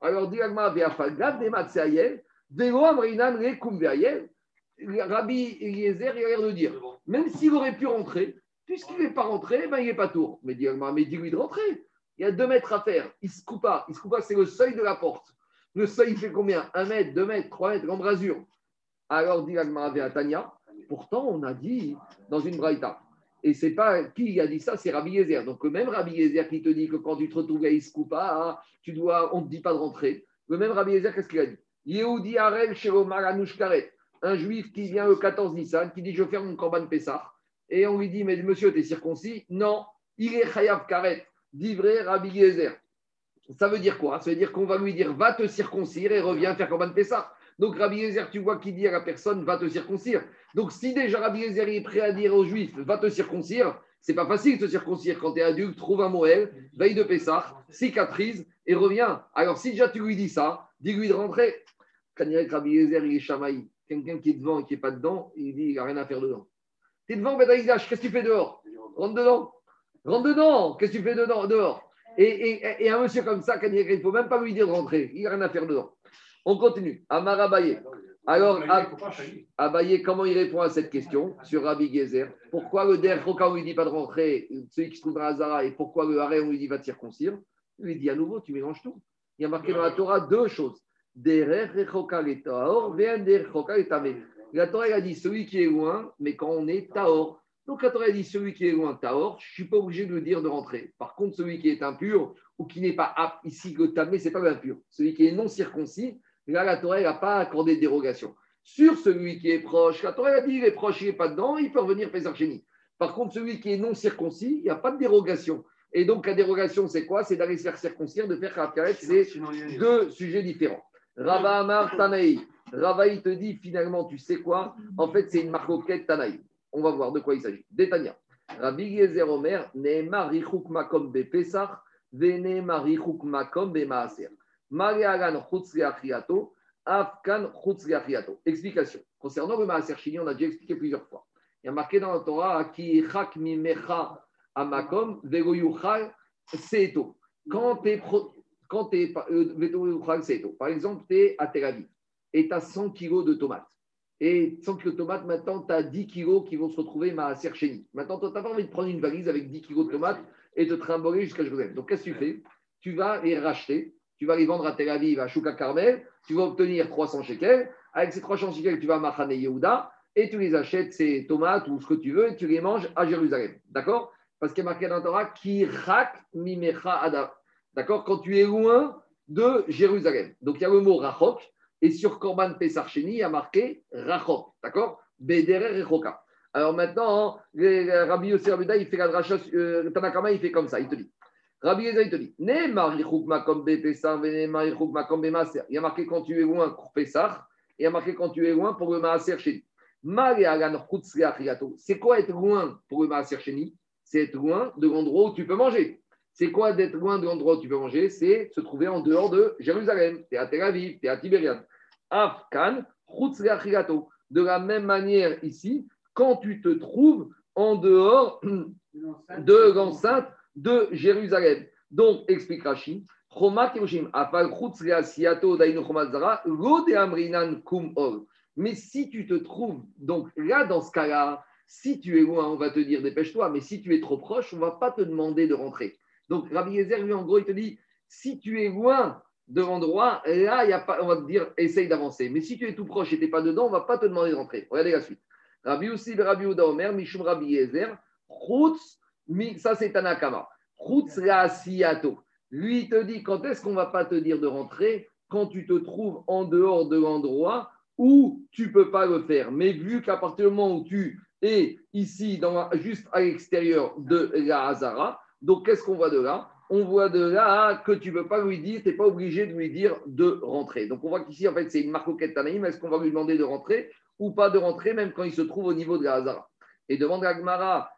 Alors, dit la Gemara, Ve'afagav des Matseayel. Velo amrinan le kumveayel. Rabbi Eliezer, il a l'air de dire, même s'il aurait pu rentrer, puisqu'il n'est pas rentré, ben, il n'est pas tour. Mais, dit la Gemara, mais dis-lui de rentrer. Il y a deux mètres à faire. Il se coupe pas. Il se coupe pas, c'est le seuil de la porte. Le seuil, il fait combien? Un mètre, deux mètres, trois mètres, l'embrasure. Alors, dit Agmara Tanya, pourtant, on a dit dans une braïta. Et c'est pas qui a dit ça, c'est Rabbi Yezer. Donc, même Rabbi Yezer qui te dit que quand tu te retrouves à Iskoupa, hein, tu dois, on ne te dit pas de rentrer. Le même Rabbi Yezer, qu'est-ce qu'il a dit? Yehudi Arel Maranouch Karet. Un juif qui vient le 14 Nissan, qui dit Je faire mon Korban Pessah. Et on lui dit Mais monsieur, tu es circoncis? Non, il est Chayav Karet, dit vrai Rabbi Yezer. Ça veut dire quoi? Ça veut dire qu'on va lui dire va te circoncire et reviens faire Korban Pessah. Donc Rabbi Yezer, tu vois qui dit à la personne va te circoncire. Donc si déjà Rabbi Yezer est prêt à dire aux Juifs va te circoncire, c'est pas facile de te circoncire quand tu es adulte, trouve un Moël, veille de Pessah, cicatrise et reviens. Alors si déjà tu lui dis ça, dis-lui de rentrer. Quand il Rabbi Yezer, il est chamaï. Quelqu'un qui est devant et qui n'est pas dedans, il dit il n'a rien à faire dedans. Tu es devant, Bedaïdash, qu'est-ce que tu fais dehors? Rentre dedans. Rentre dedans. Qu'est-ce que tu fais dedans, dehors et, un monsieur comme ça, il ne faut même pas lui dire de rentrer. Il n'a rien à faire dedans. On continue. Amar Abaye. Alors, Abaye, comment il répond à cette question sur Rabbi Gezer? Pourquoi le Der Roka, on lui dit pas de rentrer, celui qui se trouve dans Hazara, et pourquoi le Haré, on lui dit va te circoncire? Il lui dit à nouveau, tu mélanges tout. Il y a marqué dans la Torah deux choses. La Torah, elle a dit celui qui est loin, mais quand on est Taor. Donc, quand on a dit celui qui est loin, Taor, je ne suis pas obligé de le dire de rentrer. Par contre, celui qui est impur ou qui n'est pas apte, ici, le tamé, ce n'est pas l'impur. Celui qui est non n'a là, la Torah n'a pas accordé de dérogation. Sur celui qui est proche, la Torah a dit il est proche, il n'est pas dedans, il peut revenir Pesarchéni. Par contre, celui qui est non circoncis, il n'y a pas de dérogation. Et donc, la dérogation, c'est quoi? C'est d'aller se faire circoncire, de faire Kharakaret. C'est deux sujets différents. Rava Amar Tanaï. Rava, il te dit finalement, tu sais quoi? En fait, c'est une marcoquette Tanaï. On va voir de quoi il s'agit. Détania. Rabbi Yezer Omer, Richouk Makom Be Pesach, Richouk Makom Be Maaser. Afkan. Explication. Concernant le Maaser Chini, on a déjà expliqué plusieurs fois. Il y a marqué dans la Torah, Ki Chak Mimecha Amakom, Seeto. Quand tu es. Quand tu es. Par exemple, tu es à Tel Aviv et tu as 100 kilos de tomates et 100 kg de tomates, maintenant, tu as 10 kg qui vont se retrouver à Sercheni. Maintenant, tu n'as pas envie de prendre une valise avec 10 kg de tomates et de trimballer jusqu'à Jérusalem. Donc, qu'est-ce que tu fais? Tu vas les racheter, tu vas les vendre à Tel Aviv, à Chouka Carmel, tu vas obtenir 300 shekels. Avec ces 300 shekels, tu vas à Machane Yehuda et tu les achètes, ces tomates ou ce que tu veux, et tu les manges à Jérusalem. D'accord? Parce qu'il y a marqué dans le Torah, Kirak Mimecha Ada. D'accord? Quand tu es loin de Jérusalem. Donc, il y a le mot Rachok et sur Korban Pesarcheni, il y a marqué Rachok, d'accord? Bederer Rechoka. Alors maintenant, hein, Rabbi Yosef il fait la dracha, euh, Tanakama, il fait comme ça, il te dit. Rabbi Yosef, il te dit. Il y a marqué quand tu es loin pour Pesar, et il y a marqué quand tu es loin pour le maaser chez C'est quoi être loin pour le maaser chez C'est être loin de l'endroit où tu peux manger. C'est quoi d'être loin de l'endroit où tu peux manger? C'est se trouver en dehors de Jérusalem. Tu es à Tel Aviv, tu es à Tibériade. Afkan, De la même manière ici, quand tu te trouves en dehors de l'enceinte de Jérusalem. Donc, explique Rachid, mais si tu te trouves, donc là, dans ce cas-là, si tu es loin, on va te dire dépêche-toi, mais si tu es trop proche, on ne va pas te demander de rentrer. Donc, Rabbi Yezer, lui, en gros, il te dit si tu es loin de l'endroit, là, y a pas, on va te dire essaye d'avancer. Mais si tu es tout proche et tu n'es pas dedans, on ne va pas te demander de rentrer. Regardez la suite. Rabbi aussi, Rabbi Uda Omer, Mishum Rabbi Yezer, ça c'est Tanakama. La siato. Lui, il te dit quand est-ce qu'on ne va pas te dire de rentrer Quand tu te trouves en dehors de l'endroit où tu ne peux pas le faire? Mais vu qu'à partir du moment où tu es ici, dans, juste à l'extérieur de la Hazara, donc qu'est-ce qu'on voit de là? On voit de là que tu ne peux pas lui dire, tu n'es pas obligé de lui dire de rentrer. Donc on voit qu'ici, en fait, c'est une marcoquette Tanaïm. Est-ce qu'on va lui demander de rentrer ou pas de rentrer, même quand il se trouve au niveau de la Hazara? Et demande à Gmara,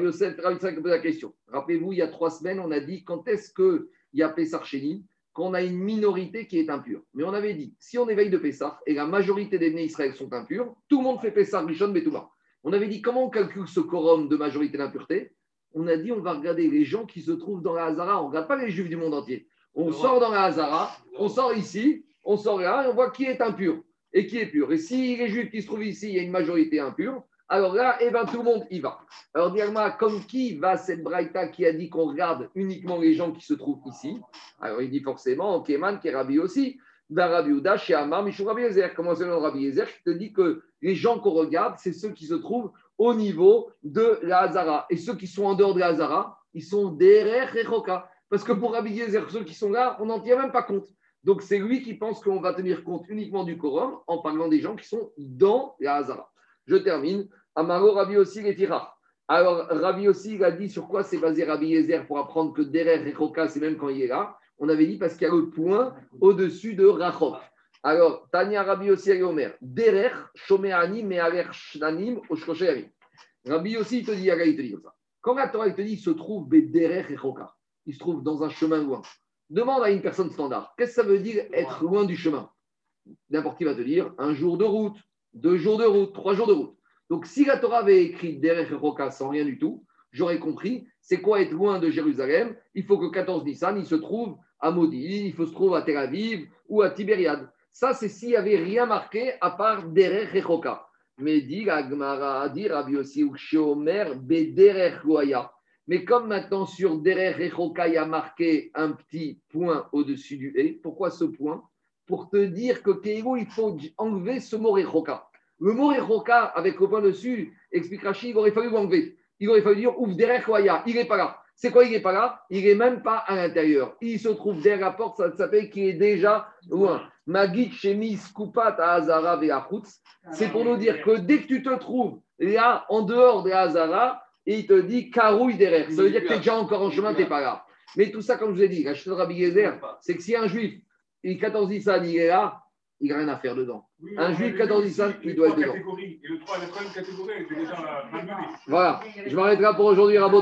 Yosef, pose la question. Rappelez-vous, il y a trois semaines, on a dit quand est-ce que il y a Pessar qu'on a une minorité qui est impure. Mais on avait dit, si on éveille de Pessar et la majorité des nés Israël sont impurs, tout le monde fait Pessar, Rishon, Betouba. On avait dit, comment on calcule ce quorum de majorité d'impureté On a dit, on va regarder les gens qui se trouvent dans la Hazara. On ne regarde pas les juifs du monde entier. On sort dans la Hazara, on sort ici, on sort là, et on voit qui est impur et qui est pur. Et si les juifs qui se trouvent ici, il y a une majorité impure, alors là, eh ben, tout le monde y va. Alors, Diagma, comme qui va cette Braïta qui a dit qu'on regarde uniquement les gens qui se trouvent ici? Alors, il dit forcément, Keman, qui est Rabbi aussi, d'un Rabbi Ouda, chez Amar, Michou Rabbi Ezer. Comment c'est le Rabbi Ezer qui te dit que les gens qu'on regarde, c'est ceux qui se trouvent au niveau de la Hazara. Et ceux qui sont en dehors de la Hazara, ils sont derrière Rechoka. Parce que pour Rabbi Ezer, ceux qui sont là, on n'en tient même pas compte. Donc, c'est lui qui pense qu'on va tenir compte uniquement du quorum en parlant des gens qui sont dans la Hazara. Je termine. Amaro Rabbi aussi les tira. Alors, Rabbi aussi, il a dit sur quoi c'est basé Rabbi Yezer pour apprendre que derrière Rechoka, c'est même quand il est là. On avait dit parce qu'il y a le point au-dessus de Rachok. Alors, Tania Rabbi aussi, elle Omer. Derrière, Shomeani, Mealer Shnanim, Oshkosherim. Rabbi il te dit, il te dit comme. Quand la Torah il te dit, il se trouve derrière Rechoka, il se trouve dans un chemin loin. Demande à une personne standard, qu'est-ce que ça veut dire être loin du chemin? N'importe qui va te dire un jour de route, deux jours de route, trois jours de route. Donc, si la Torah avait écrit derrière Roca sans rien du tout, j'aurais compris c'est quoi être loin de Jérusalem? Il faut que 14 Nissan, il se trouve à Maudit, il faut se trouver à Tel Aviv ou à Tibériade. Ça, c'est s'il n'y avait rien marqué à part derrière Roca. Mais dit Agmara, dit Rabbi aussi, Omer, Bederech Goya. Mais comme maintenant sur derrière Rechoka, il y a marqué un petit point au-dessus du et, pourquoi ce point? Pour te dire que Keiro, il faut enlever ce mot Rechoka. Le mot Rechoka, avec le point dessus, explique Rachid, il aurait fallu l'enlever. Il aurait fallu dire ouf derrière Koya, il n'est pas là. C'est quoi, il n'est pas là? Il n'est même pas à l'intérieur. Il se trouve derrière la porte, ça s'appelle qu'il est déjà loin. Magit Shemis Kupat Azara. C'est pour nous dire que dès que tu te trouves là, en dehors des Hazara, et il te dit carouille derrière. Ça veut dire que tu es déjà encore en chemin, tu n'es pas là. Mais tout ça, comme je vous ai dit, Rachid Rabbi Gezer, c'est que si un juif, il 14 Nissan, il est là, il n'a rien à faire dedans. Oui, Un juif avait 14 dit Nissan, il doit être dedans. Et le 3, la troisième catégorie, déjà. Voilà. Je m'arrêterai pour aujourd'hui, Rabot.